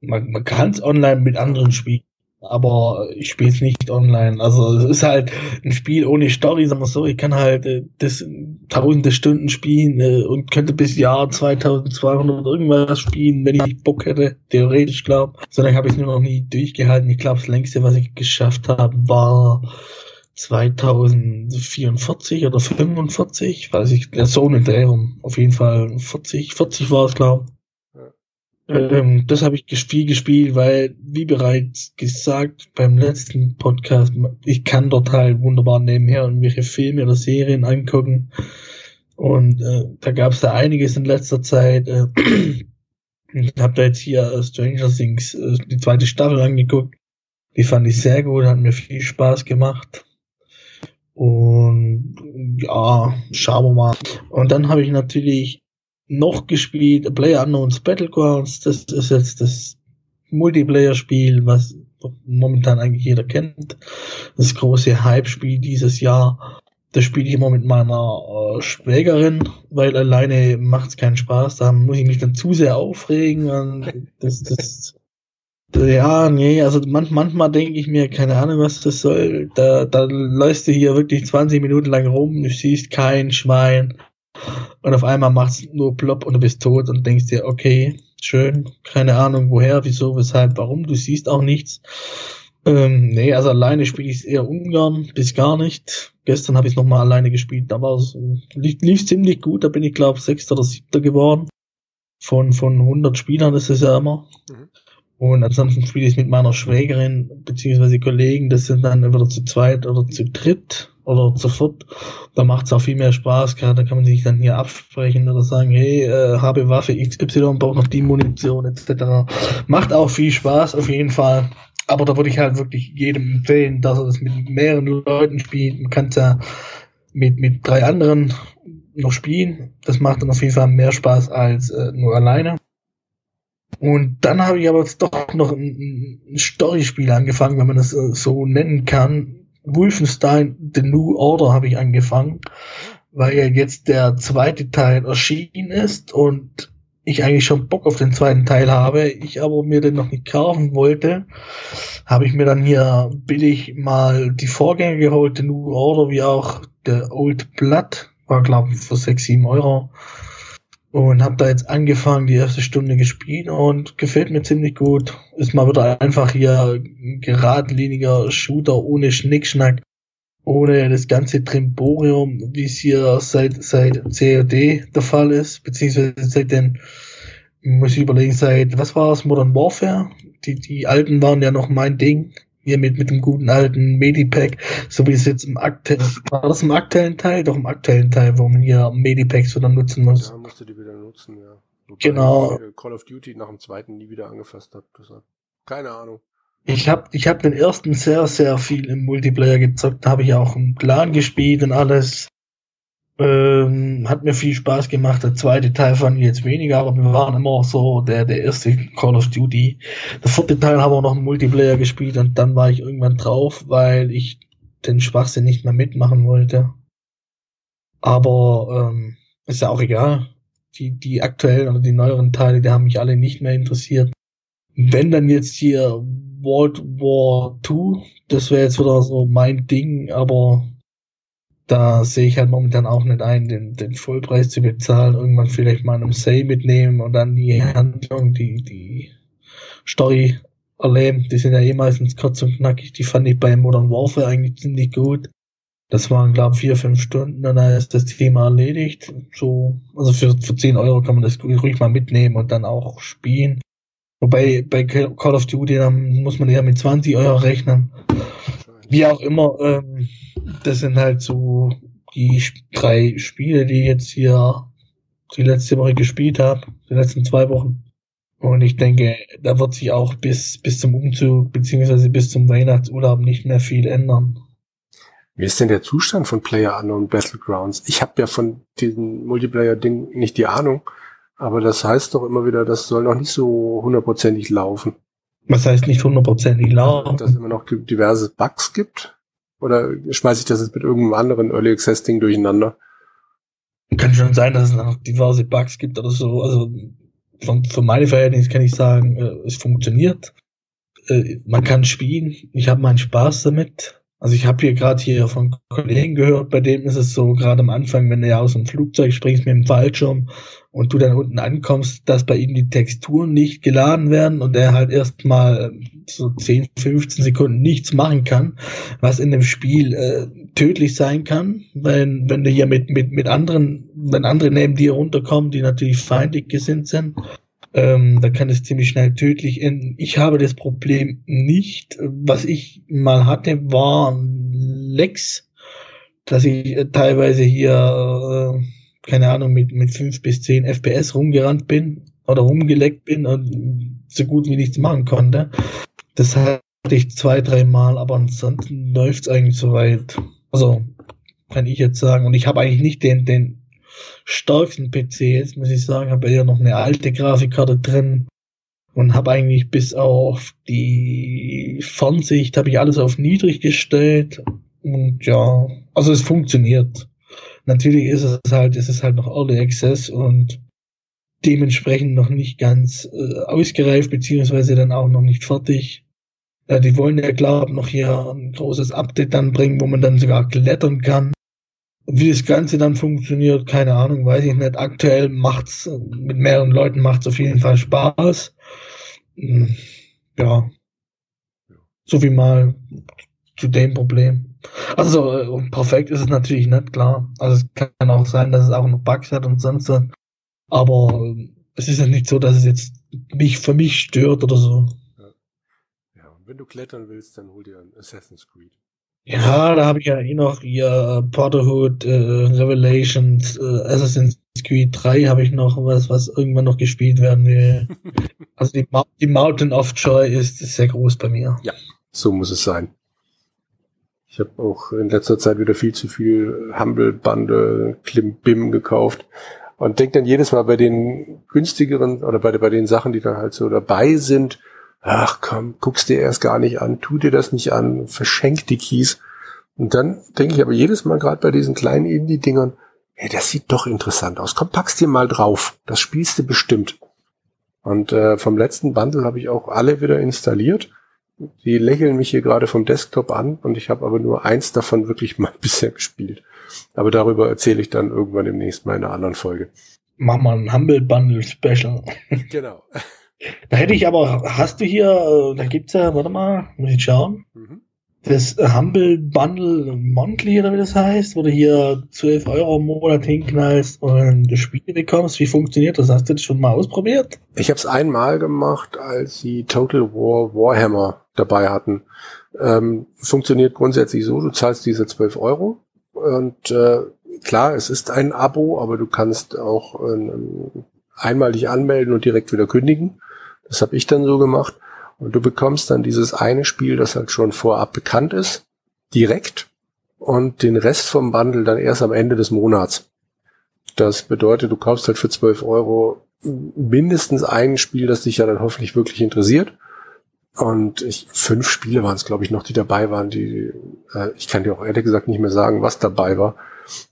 Man, man kann es online mit anderen spielen, aber ich spiele es nicht online. Also es ist halt ein Spiel ohne Story, sagen wir so. Ich kann halt äh, das tausende Stunden spielen äh, und könnte bis Jahr 2200 irgendwas spielen, wenn ich Bock hätte, theoretisch glaube. Sondern habe ich nur noch nie durchgehalten. Ich glaube, das längste, was ich geschafft habe, war 2044 oder 45, weiß ich, so eine Drehung. Auf jeden Fall 40, 40 war es, glaube ich. Ähm, das habe ich viel gespielt, weil, wie bereits gesagt beim letzten Podcast, ich kann dort halt wunderbar nebenher irgendwelche Filme oder Serien angucken. Und äh, da gab es da einiges in letzter Zeit. Äh, ich habe da jetzt hier äh, Stranger Things äh, die zweite Staffel angeguckt. Die fand ich sehr gut, hat mir viel Spaß gemacht. Und ja, schauen wir mal. Und dann habe ich natürlich noch gespielt, Player Unknowns Battlegrounds, das ist jetzt das Multiplayer-Spiel, was momentan eigentlich jeder kennt. Das große Hype-Spiel dieses Jahr. Das spiele ich immer mit meiner äh, Schwägerin, weil alleine macht es keinen Spaß. Da muss ich mich dann zu sehr aufregen. Und das, das, ja, nee, also man, manchmal denke ich mir, keine Ahnung, was das soll. Da, da läufst du hier wirklich 20 Minuten lang rum, du siehst kein Schwein und auf einmal macht's nur plopp und du bist tot und denkst dir, okay, schön, keine Ahnung woher, wieso, weshalb, warum, du siehst auch nichts. Ähm, nee, also alleine spiele ich es eher ungern, bis gar nicht. Gestern habe ich nochmal alleine gespielt, da war es, lief, lief ziemlich gut, da bin ich glaube Sechster oder Siebter geworden. Von, von 100 Spielern ist es ja immer. Mhm. Und ansonsten spiele ich mit meiner Schwägerin beziehungsweise Kollegen, das sind dann entweder zu zweit oder zu dritt oder sofort. Da macht es auch viel mehr Spaß, da kann man sich dann hier absprechen oder sagen, hey, äh, habe Waffe XY, braucht noch die Munition etc. Macht auch viel Spaß auf jeden Fall. Aber da würde ich halt wirklich jedem empfehlen, dass er das mit mehreren Leuten spielt. Man kann es ja mit, mit drei anderen noch spielen. Das macht dann auf jeden Fall mehr Spaß als äh, nur alleine. Und dann habe ich aber jetzt doch noch ein, ein Storyspiel angefangen, wenn man das äh, so nennen kann. Wolfenstein The New Order habe ich angefangen, weil ja jetzt der zweite Teil erschienen ist und ich eigentlich schon Bock auf den zweiten Teil habe, ich aber mir den noch nicht kaufen wollte, habe ich mir dann hier billig mal die Vorgänger geholt, The New Order, wie auch der Old Blood, war glaube ich für 6, 7 Euro und habe da jetzt angefangen, die erste Stunde gespielt und gefällt mir ziemlich gut. Ist mal wieder einfach hier geradliniger Shooter ohne Schnickschnack, ohne das ganze Trimborium, wie es hier seit, seit COD der Fall ist, beziehungsweise seit den, muss ich überlegen, seit, was war es, Modern Warfare? Die, die alten waren ja noch mein Ding hier mit, mit dem guten alten Medipack, so wie es jetzt im aktuellen, war das im aktuellen Teil? Doch im aktuellen Teil, wo man hier Medipacks wieder nutzen muss. Ja, musst du die wieder nutzen, ja. Wobei genau. Ich Call of Duty nach dem zweiten nie wieder angefasst habe. Keine Ahnung. Ich habe ich hab den ersten sehr, sehr viel im Multiplayer gezockt. Da habe ich auch im Plan gespielt und alles. Ähm, hat mir viel Spaß gemacht. Der zweite Teil fand ich jetzt weniger, aber wir waren immer so der, der erste Call of Duty. Der vierte Teil haben wir noch im Multiplayer gespielt und dann war ich irgendwann drauf, weil ich den Schwachsinn nicht mehr mitmachen wollte. Aber ähm, ist ja auch egal. Die, die aktuellen oder die neueren Teile, die haben mich alle nicht mehr interessiert. Wenn dann jetzt hier World War II, das wäre jetzt wieder so mein Ding, aber da sehe ich halt momentan auch nicht ein, den, den Vollpreis zu bezahlen, irgendwann vielleicht mal einen Say mitnehmen und dann die Handlung, die, die Story erleben. Die sind ja eh meistens kurz und knackig. Die fand ich bei Modern Warfare eigentlich ziemlich gut. Das waren, glaube ich, vier, fünf Stunden und dann ist das Thema erledigt. So, also für, für 10 Euro kann man das ruhig mal mitnehmen und dann auch spielen. Wobei bei Call of Duty, dann muss man ja mit 20 Euro rechnen. Wie auch immer, ähm, das sind halt so die drei Spiele, die ich jetzt hier die letzte Woche gespielt habe, die letzten zwei Wochen. Und ich denke, da wird sich auch bis, bis zum Umzug beziehungsweise bis zum Weihnachtsurlaub nicht mehr viel ändern. Wie ist denn der Zustand von Player Unknown Battlegrounds? Ich habe ja von diesem Multiplayer-Ding nicht die Ahnung, aber das heißt doch immer wieder, das soll noch nicht so hundertprozentig laufen. Was heißt nicht hundertprozentig laufen? Dass es immer noch diverse Bugs gibt? Oder schmeiße ich das jetzt mit irgendeinem anderen Early Access Ding durcheinander? Kann schon sein, dass es noch diverse Bugs gibt oder so. Also von, von meinen Verhältnissen kann ich sagen, äh, es funktioniert. Äh, man kann spielen. Ich habe meinen Spaß damit. Also ich habe hier gerade hier von Kollegen gehört, bei dem ist es so, gerade am Anfang, wenn du ja aus dem Flugzeug springst mit dem Fallschirm und du dann unten ankommst, dass bei ihm die Texturen nicht geladen werden und er halt erstmal so 10, 15 Sekunden nichts machen kann, was in dem Spiel äh, tödlich sein kann, wenn, wenn du hier mit, mit, mit anderen, wenn andere neben dir runterkommen, die natürlich feindlich gesinnt sind, ähm, da kann es ziemlich schnell tödlich enden. Ich habe das Problem nicht. Was ich mal hatte, war Lex, dass ich äh, teilweise hier, äh, keine Ahnung, mit, mit fünf bis zehn FPS rumgerannt bin oder rumgeleckt bin und so gut wie nichts machen konnte. Das hatte ich zwei, drei Mal, aber ansonsten läuft's eigentlich soweit. Also, kann ich jetzt sagen. Und ich habe eigentlich nicht den, den stärksten PC jetzt, muss ich sagen. Habe ja noch eine alte Grafikkarte drin und habe eigentlich bis auf die Fernsicht habe ich alles auf niedrig gestellt und ja, also es funktioniert. Natürlich ist es halt, es ist halt noch Early Access und dementsprechend noch nicht ganz äh, ausgereift beziehungsweise dann auch noch nicht fertig. Äh, die wollen ja glaube noch hier ein großes Update dann bringen, wo man dann sogar klettern kann. Wie das Ganze dann funktioniert, keine Ahnung, weiß ich nicht. Aktuell macht's, mit mehreren Leuten macht's auf jeden Fall Spaß. Hm, ja. So wie mal zu dem Problem. Also, äh, perfekt ist es natürlich nicht, klar. Also, es kann auch sein, dass es auch noch Bugs hat und sonst was. Aber äh, es ist ja nicht so, dass es jetzt mich für mich stört oder so. Ja. ja, und wenn du klettern willst, dann hol dir ein Assassin's Creed. Ja, da habe ich ja eh noch ihr Brotherhood, äh, Revelations, äh, Assassin's Creed 3 habe ich noch was, was irgendwann noch gespielt werden will. (laughs) also die, die Mountain of Joy ist, ist sehr groß bei mir. Ja, so muss es sein. Ich habe auch in letzter Zeit wieder viel zu viel Humble Bundle Klimbim gekauft und denk dann jedes Mal bei den günstigeren oder bei, bei den Sachen, die dann halt so dabei sind, ach komm, guckst dir erst gar nicht an, tu dir das nicht an, verschenk die Keys. Und dann denke ich aber jedes Mal gerade bei diesen kleinen Indie-Dingern, hey, das sieht doch interessant aus. Komm, pack's dir mal drauf. Das spielst du bestimmt. Und äh, vom letzten Bundle habe ich auch alle wieder installiert. Die lächeln mich hier gerade vom Desktop an und ich habe aber nur eins davon wirklich (laughs) mal bisher gespielt. Aber darüber erzähle ich dann irgendwann demnächst mal in einer anderen Folge. Mach mal ein Humble Bundle Special. Genau. (laughs) Da hätte ich aber, hast du hier, äh, da gibt's ja, warte mal, muss ich schauen. Mhm. Das Humble Bundle Monthly oder wie das heißt, wo du hier 12 Euro im Monat hinknallst und Spiele bekommst. Wie funktioniert das? Hast du das schon mal ausprobiert? Ich habe es einmal gemacht, als sie Total War Warhammer dabei hatten. Ähm, funktioniert grundsätzlich so, du zahlst diese 12 Euro und äh, klar, es ist ein Abo, aber du kannst auch äh, einmal dich anmelden und direkt wieder kündigen. Das habe ich dann so gemacht. Und du bekommst dann dieses eine Spiel, das halt schon vorab bekannt ist, direkt und den Rest vom Bundle dann erst am Ende des Monats. Das bedeutet, du kaufst halt für 12 Euro mindestens ein Spiel, das dich ja dann hoffentlich wirklich interessiert. Und ich, fünf Spiele waren es, glaube ich, noch, die dabei waren, die, äh, ich kann dir auch ehrlich gesagt nicht mehr sagen, was dabei war.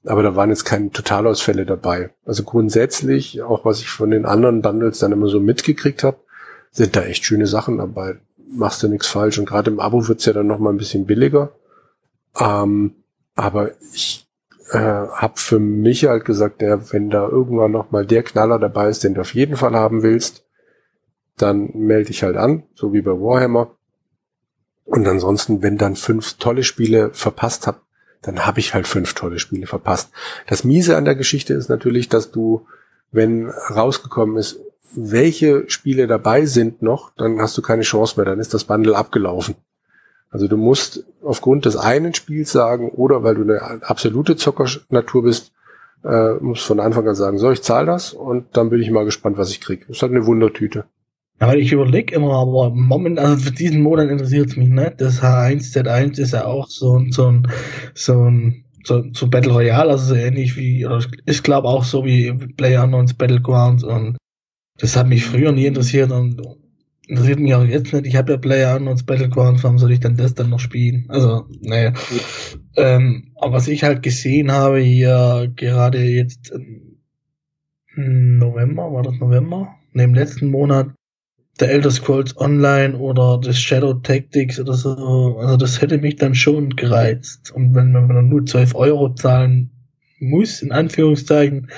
Aber da waren jetzt keine Totalausfälle dabei. Also grundsätzlich, auch was ich von den anderen Bundles dann immer so mitgekriegt habe, sind da echt schöne Sachen dabei. Machst du nichts falsch. Und gerade im Abo wird's ja dann noch mal ein bisschen billiger. Ähm, aber ich äh, habe für mich halt gesagt, der, wenn da irgendwann noch mal der Knaller dabei ist, den du auf jeden Fall haben willst, dann melde ich halt an, so wie bei Warhammer. Und ansonsten, wenn dann fünf tolle Spiele verpasst hab, dann habe ich halt fünf tolle Spiele verpasst. Das Miese an der Geschichte ist natürlich, dass du, wenn rausgekommen ist, welche Spiele dabei sind noch, dann hast du keine Chance mehr, dann ist das Bundle abgelaufen. Also du musst aufgrund des einen Spiels sagen, oder weil du eine absolute Zockernatur bist, äh, musst von Anfang an sagen, so, ich zahle das und dann bin ich mal gespannt, was ich kriege. Ist halt eine Wundertüte. Aber ich überlege immer, aber momentan, also für diesen Monat interessiert es mich nicht. Das H1Z1 ist ja auch so, ein so ein, so ein, so, so Battle Royale, also so ähnlich wie, oder ich glaube auch so wie PlayerUnknown's Battlegrounds und das hat mich früher nie interessiert und interessiert mich auch jetzt nicht. Ich habe ja PlayerUnknown's Battlegrounds, warum soll ich denn das dann noch spielen? Also, naja. Ähm, aber was ich halt gesehen habe hier gerade jetzt November, war das November? Ne, im letzten Monat, der Elder Scrolls Online oder das Shadow Tactics oder so. Also das hätte mich dann schon gereizt. Und wenn man dann nur 12 Euro zahlen muss, in Anführungszeichen,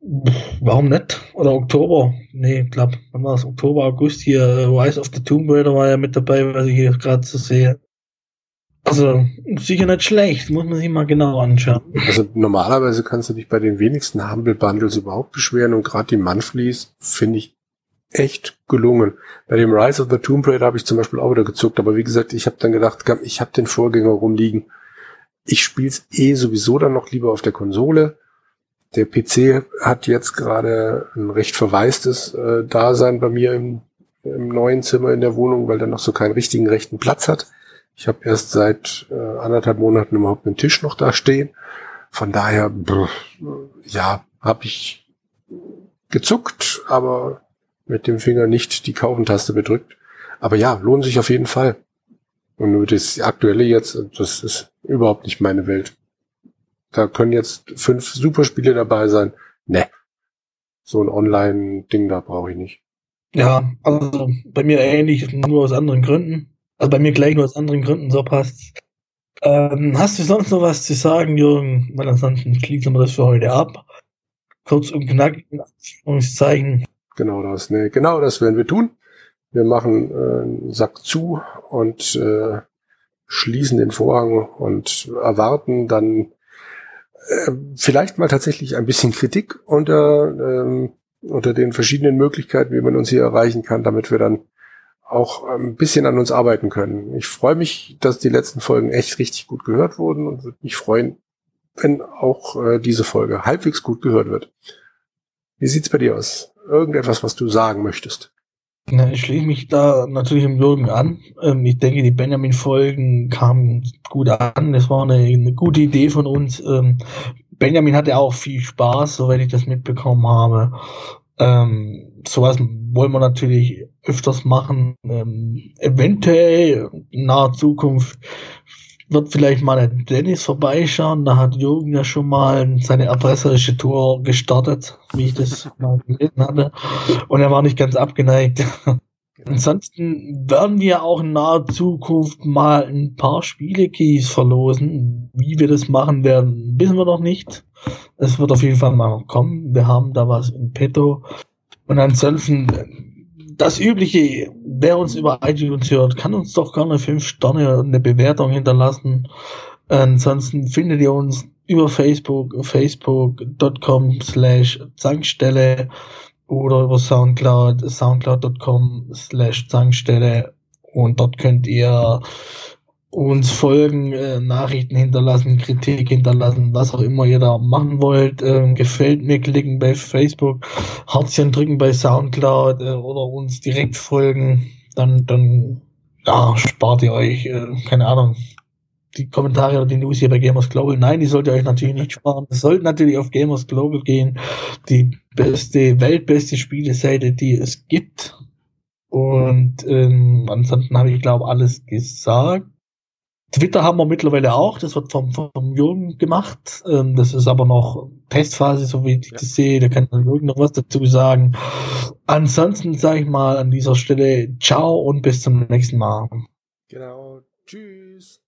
warum nicht? Oder Oktober? Nee, ich glaube, wann war es? Oktober, August hier, Rise of the Tomb Raider war ja mit dabei, was ich hier gerade so sehe. Also, sicher nicht schlecht, muss man sich mal genau anschauen. Also normalerweise kannst du dich bei den wenigsten Humble Bundles überhaupt beschweren und gerade die Monthlies finde ich echt gelungen. Bei dem Rise of the Tomb Raider habe ich zum Beispiel auch wieder gezuckt, aber wie gesagt, ich habe dann gedacht, ich habe den Vorgänger rumliegen. Ich spiele es eh sowieso dann noch lieber auf der Konsole. Der PC hat jetzt gerade ein recht verwaistes äh, Dasein bei mir im, im neuen Zimmer in der Wohnung, weil der noch so keinen richtigen rechten Platz hat. Ich habe erst seit äh, anderthalb Monaten überhaupt einen Tisch noch da stehen. Von daher, brr, ja, habe ich gezuckt, aber mit dem Finger nicht die Kaufentaste bedrückt. Aber ja, lohnt sich auf jeden Fall. Und nur das aktuelle jetzt, das ist überhaupt nicht meine Welt. Da können jetzt fünf Superspiele dabei sein. Ne. So ein Online-Ding da brauche ich nicht. Ja, also bei mir ähnlich, nur aus anderen Gründen. Also bei mir gleich nur aus anderen Gründen, so passt. Ähm, hast du sonst noch was zu sagen, Jürgen? Weil ansonsten schließen wir das für heute ab. Kurz und knackig in Anführungszeichen. Genau das, ne, genau das werden wir tun. Wir machen äh, einen Sack zu und äh, schließen den Vorhang und erwarten dann äh, vielleicht mal tatsächlich ein bisschen Kritik unter, äh, unter den verschiedenen Möglichkeiten, wie man uns hier erreichen kann, damit wir dann auch ein bisschen an uns arbeiten können. Ich freue mich, dass die letzten Folgen echt richtig gut gehört wurden und würde mich freuen, wenn auch äh, diese Folge halbwegs gut gehört wird. Wie sieht's bei dir aus? irgendetwas, was du sagen möchtest? Na, ich schließe mich da natürlich im Jürgen an. Ähm, ich denke, die Benjamin-Folgen kamen gut an. Das war eine, eine gute Idee von uns. Ähm, Benjamin hatte auch viel Spaß, soweit ich das mitbekommen habe. Ähm, sowas wollen wir natürlich öfters machen. Ähm, eventuell in naher Zukunft wird vielleicht mal der Dennis vorbeischauen. Da hat Jürgen ja schon mal seine erpresserische Tour gestartet, wie ich das (laughs) mal gelesen hatte. Und er war nicht ganz abgeneigt. (laughs) Ansonsten werden wir auch in naher Zukunft mal ein paar Spielekeys verlosen. Wie wir das machen werden, wissen wir noch nicht. Es wird auf jeden Fall mal noch kommen. Wir haben da was in petto. Und ansonsten das übliche, wer uns über iTunes hört, kann uns doch gerne fünf Sterne und eine Bewertung hinterlassen. Ansonsten findet ihr uns über Facebook, facebook.com slash Zankstelle oder über Soundcloud, soundcloud.com slash Zankstelle und dort könnt ihr uns folgen, äh, Nachrichten hinterlassen, Kritik hinterlassen, was auch immer ihr da machen wollt. Äh, gefällt mir, klicken bei Facebook, Herzchen drücken bei Soundcloud äh, oder uns direkt folgen. Dann, dann ja, spart ihr euch, äh, keine Ahnung, die Kommentare oder die News hier bei Gamers Global. Nein, die sollt ihr euch natürlich nicht sparen. Es sollte natürlich auf Gamers Global gehen. Die beste, weltbeste Spieleseite, die es gibt. Und ähm, ansonsten habe ich, glaube alles gesagt. Twitter haben wir mittlerweile auch, das wird vom, vom Jürgen gemacht. Ähm, das ist aber noch Testphase, so wie ich ja. das sehe. Da kann Jürgen noch was dazu sagen. Ansonsten sage ich mal an dieser Stelle Ciao und bis zum nächsten Mal. Genau. Tschüss.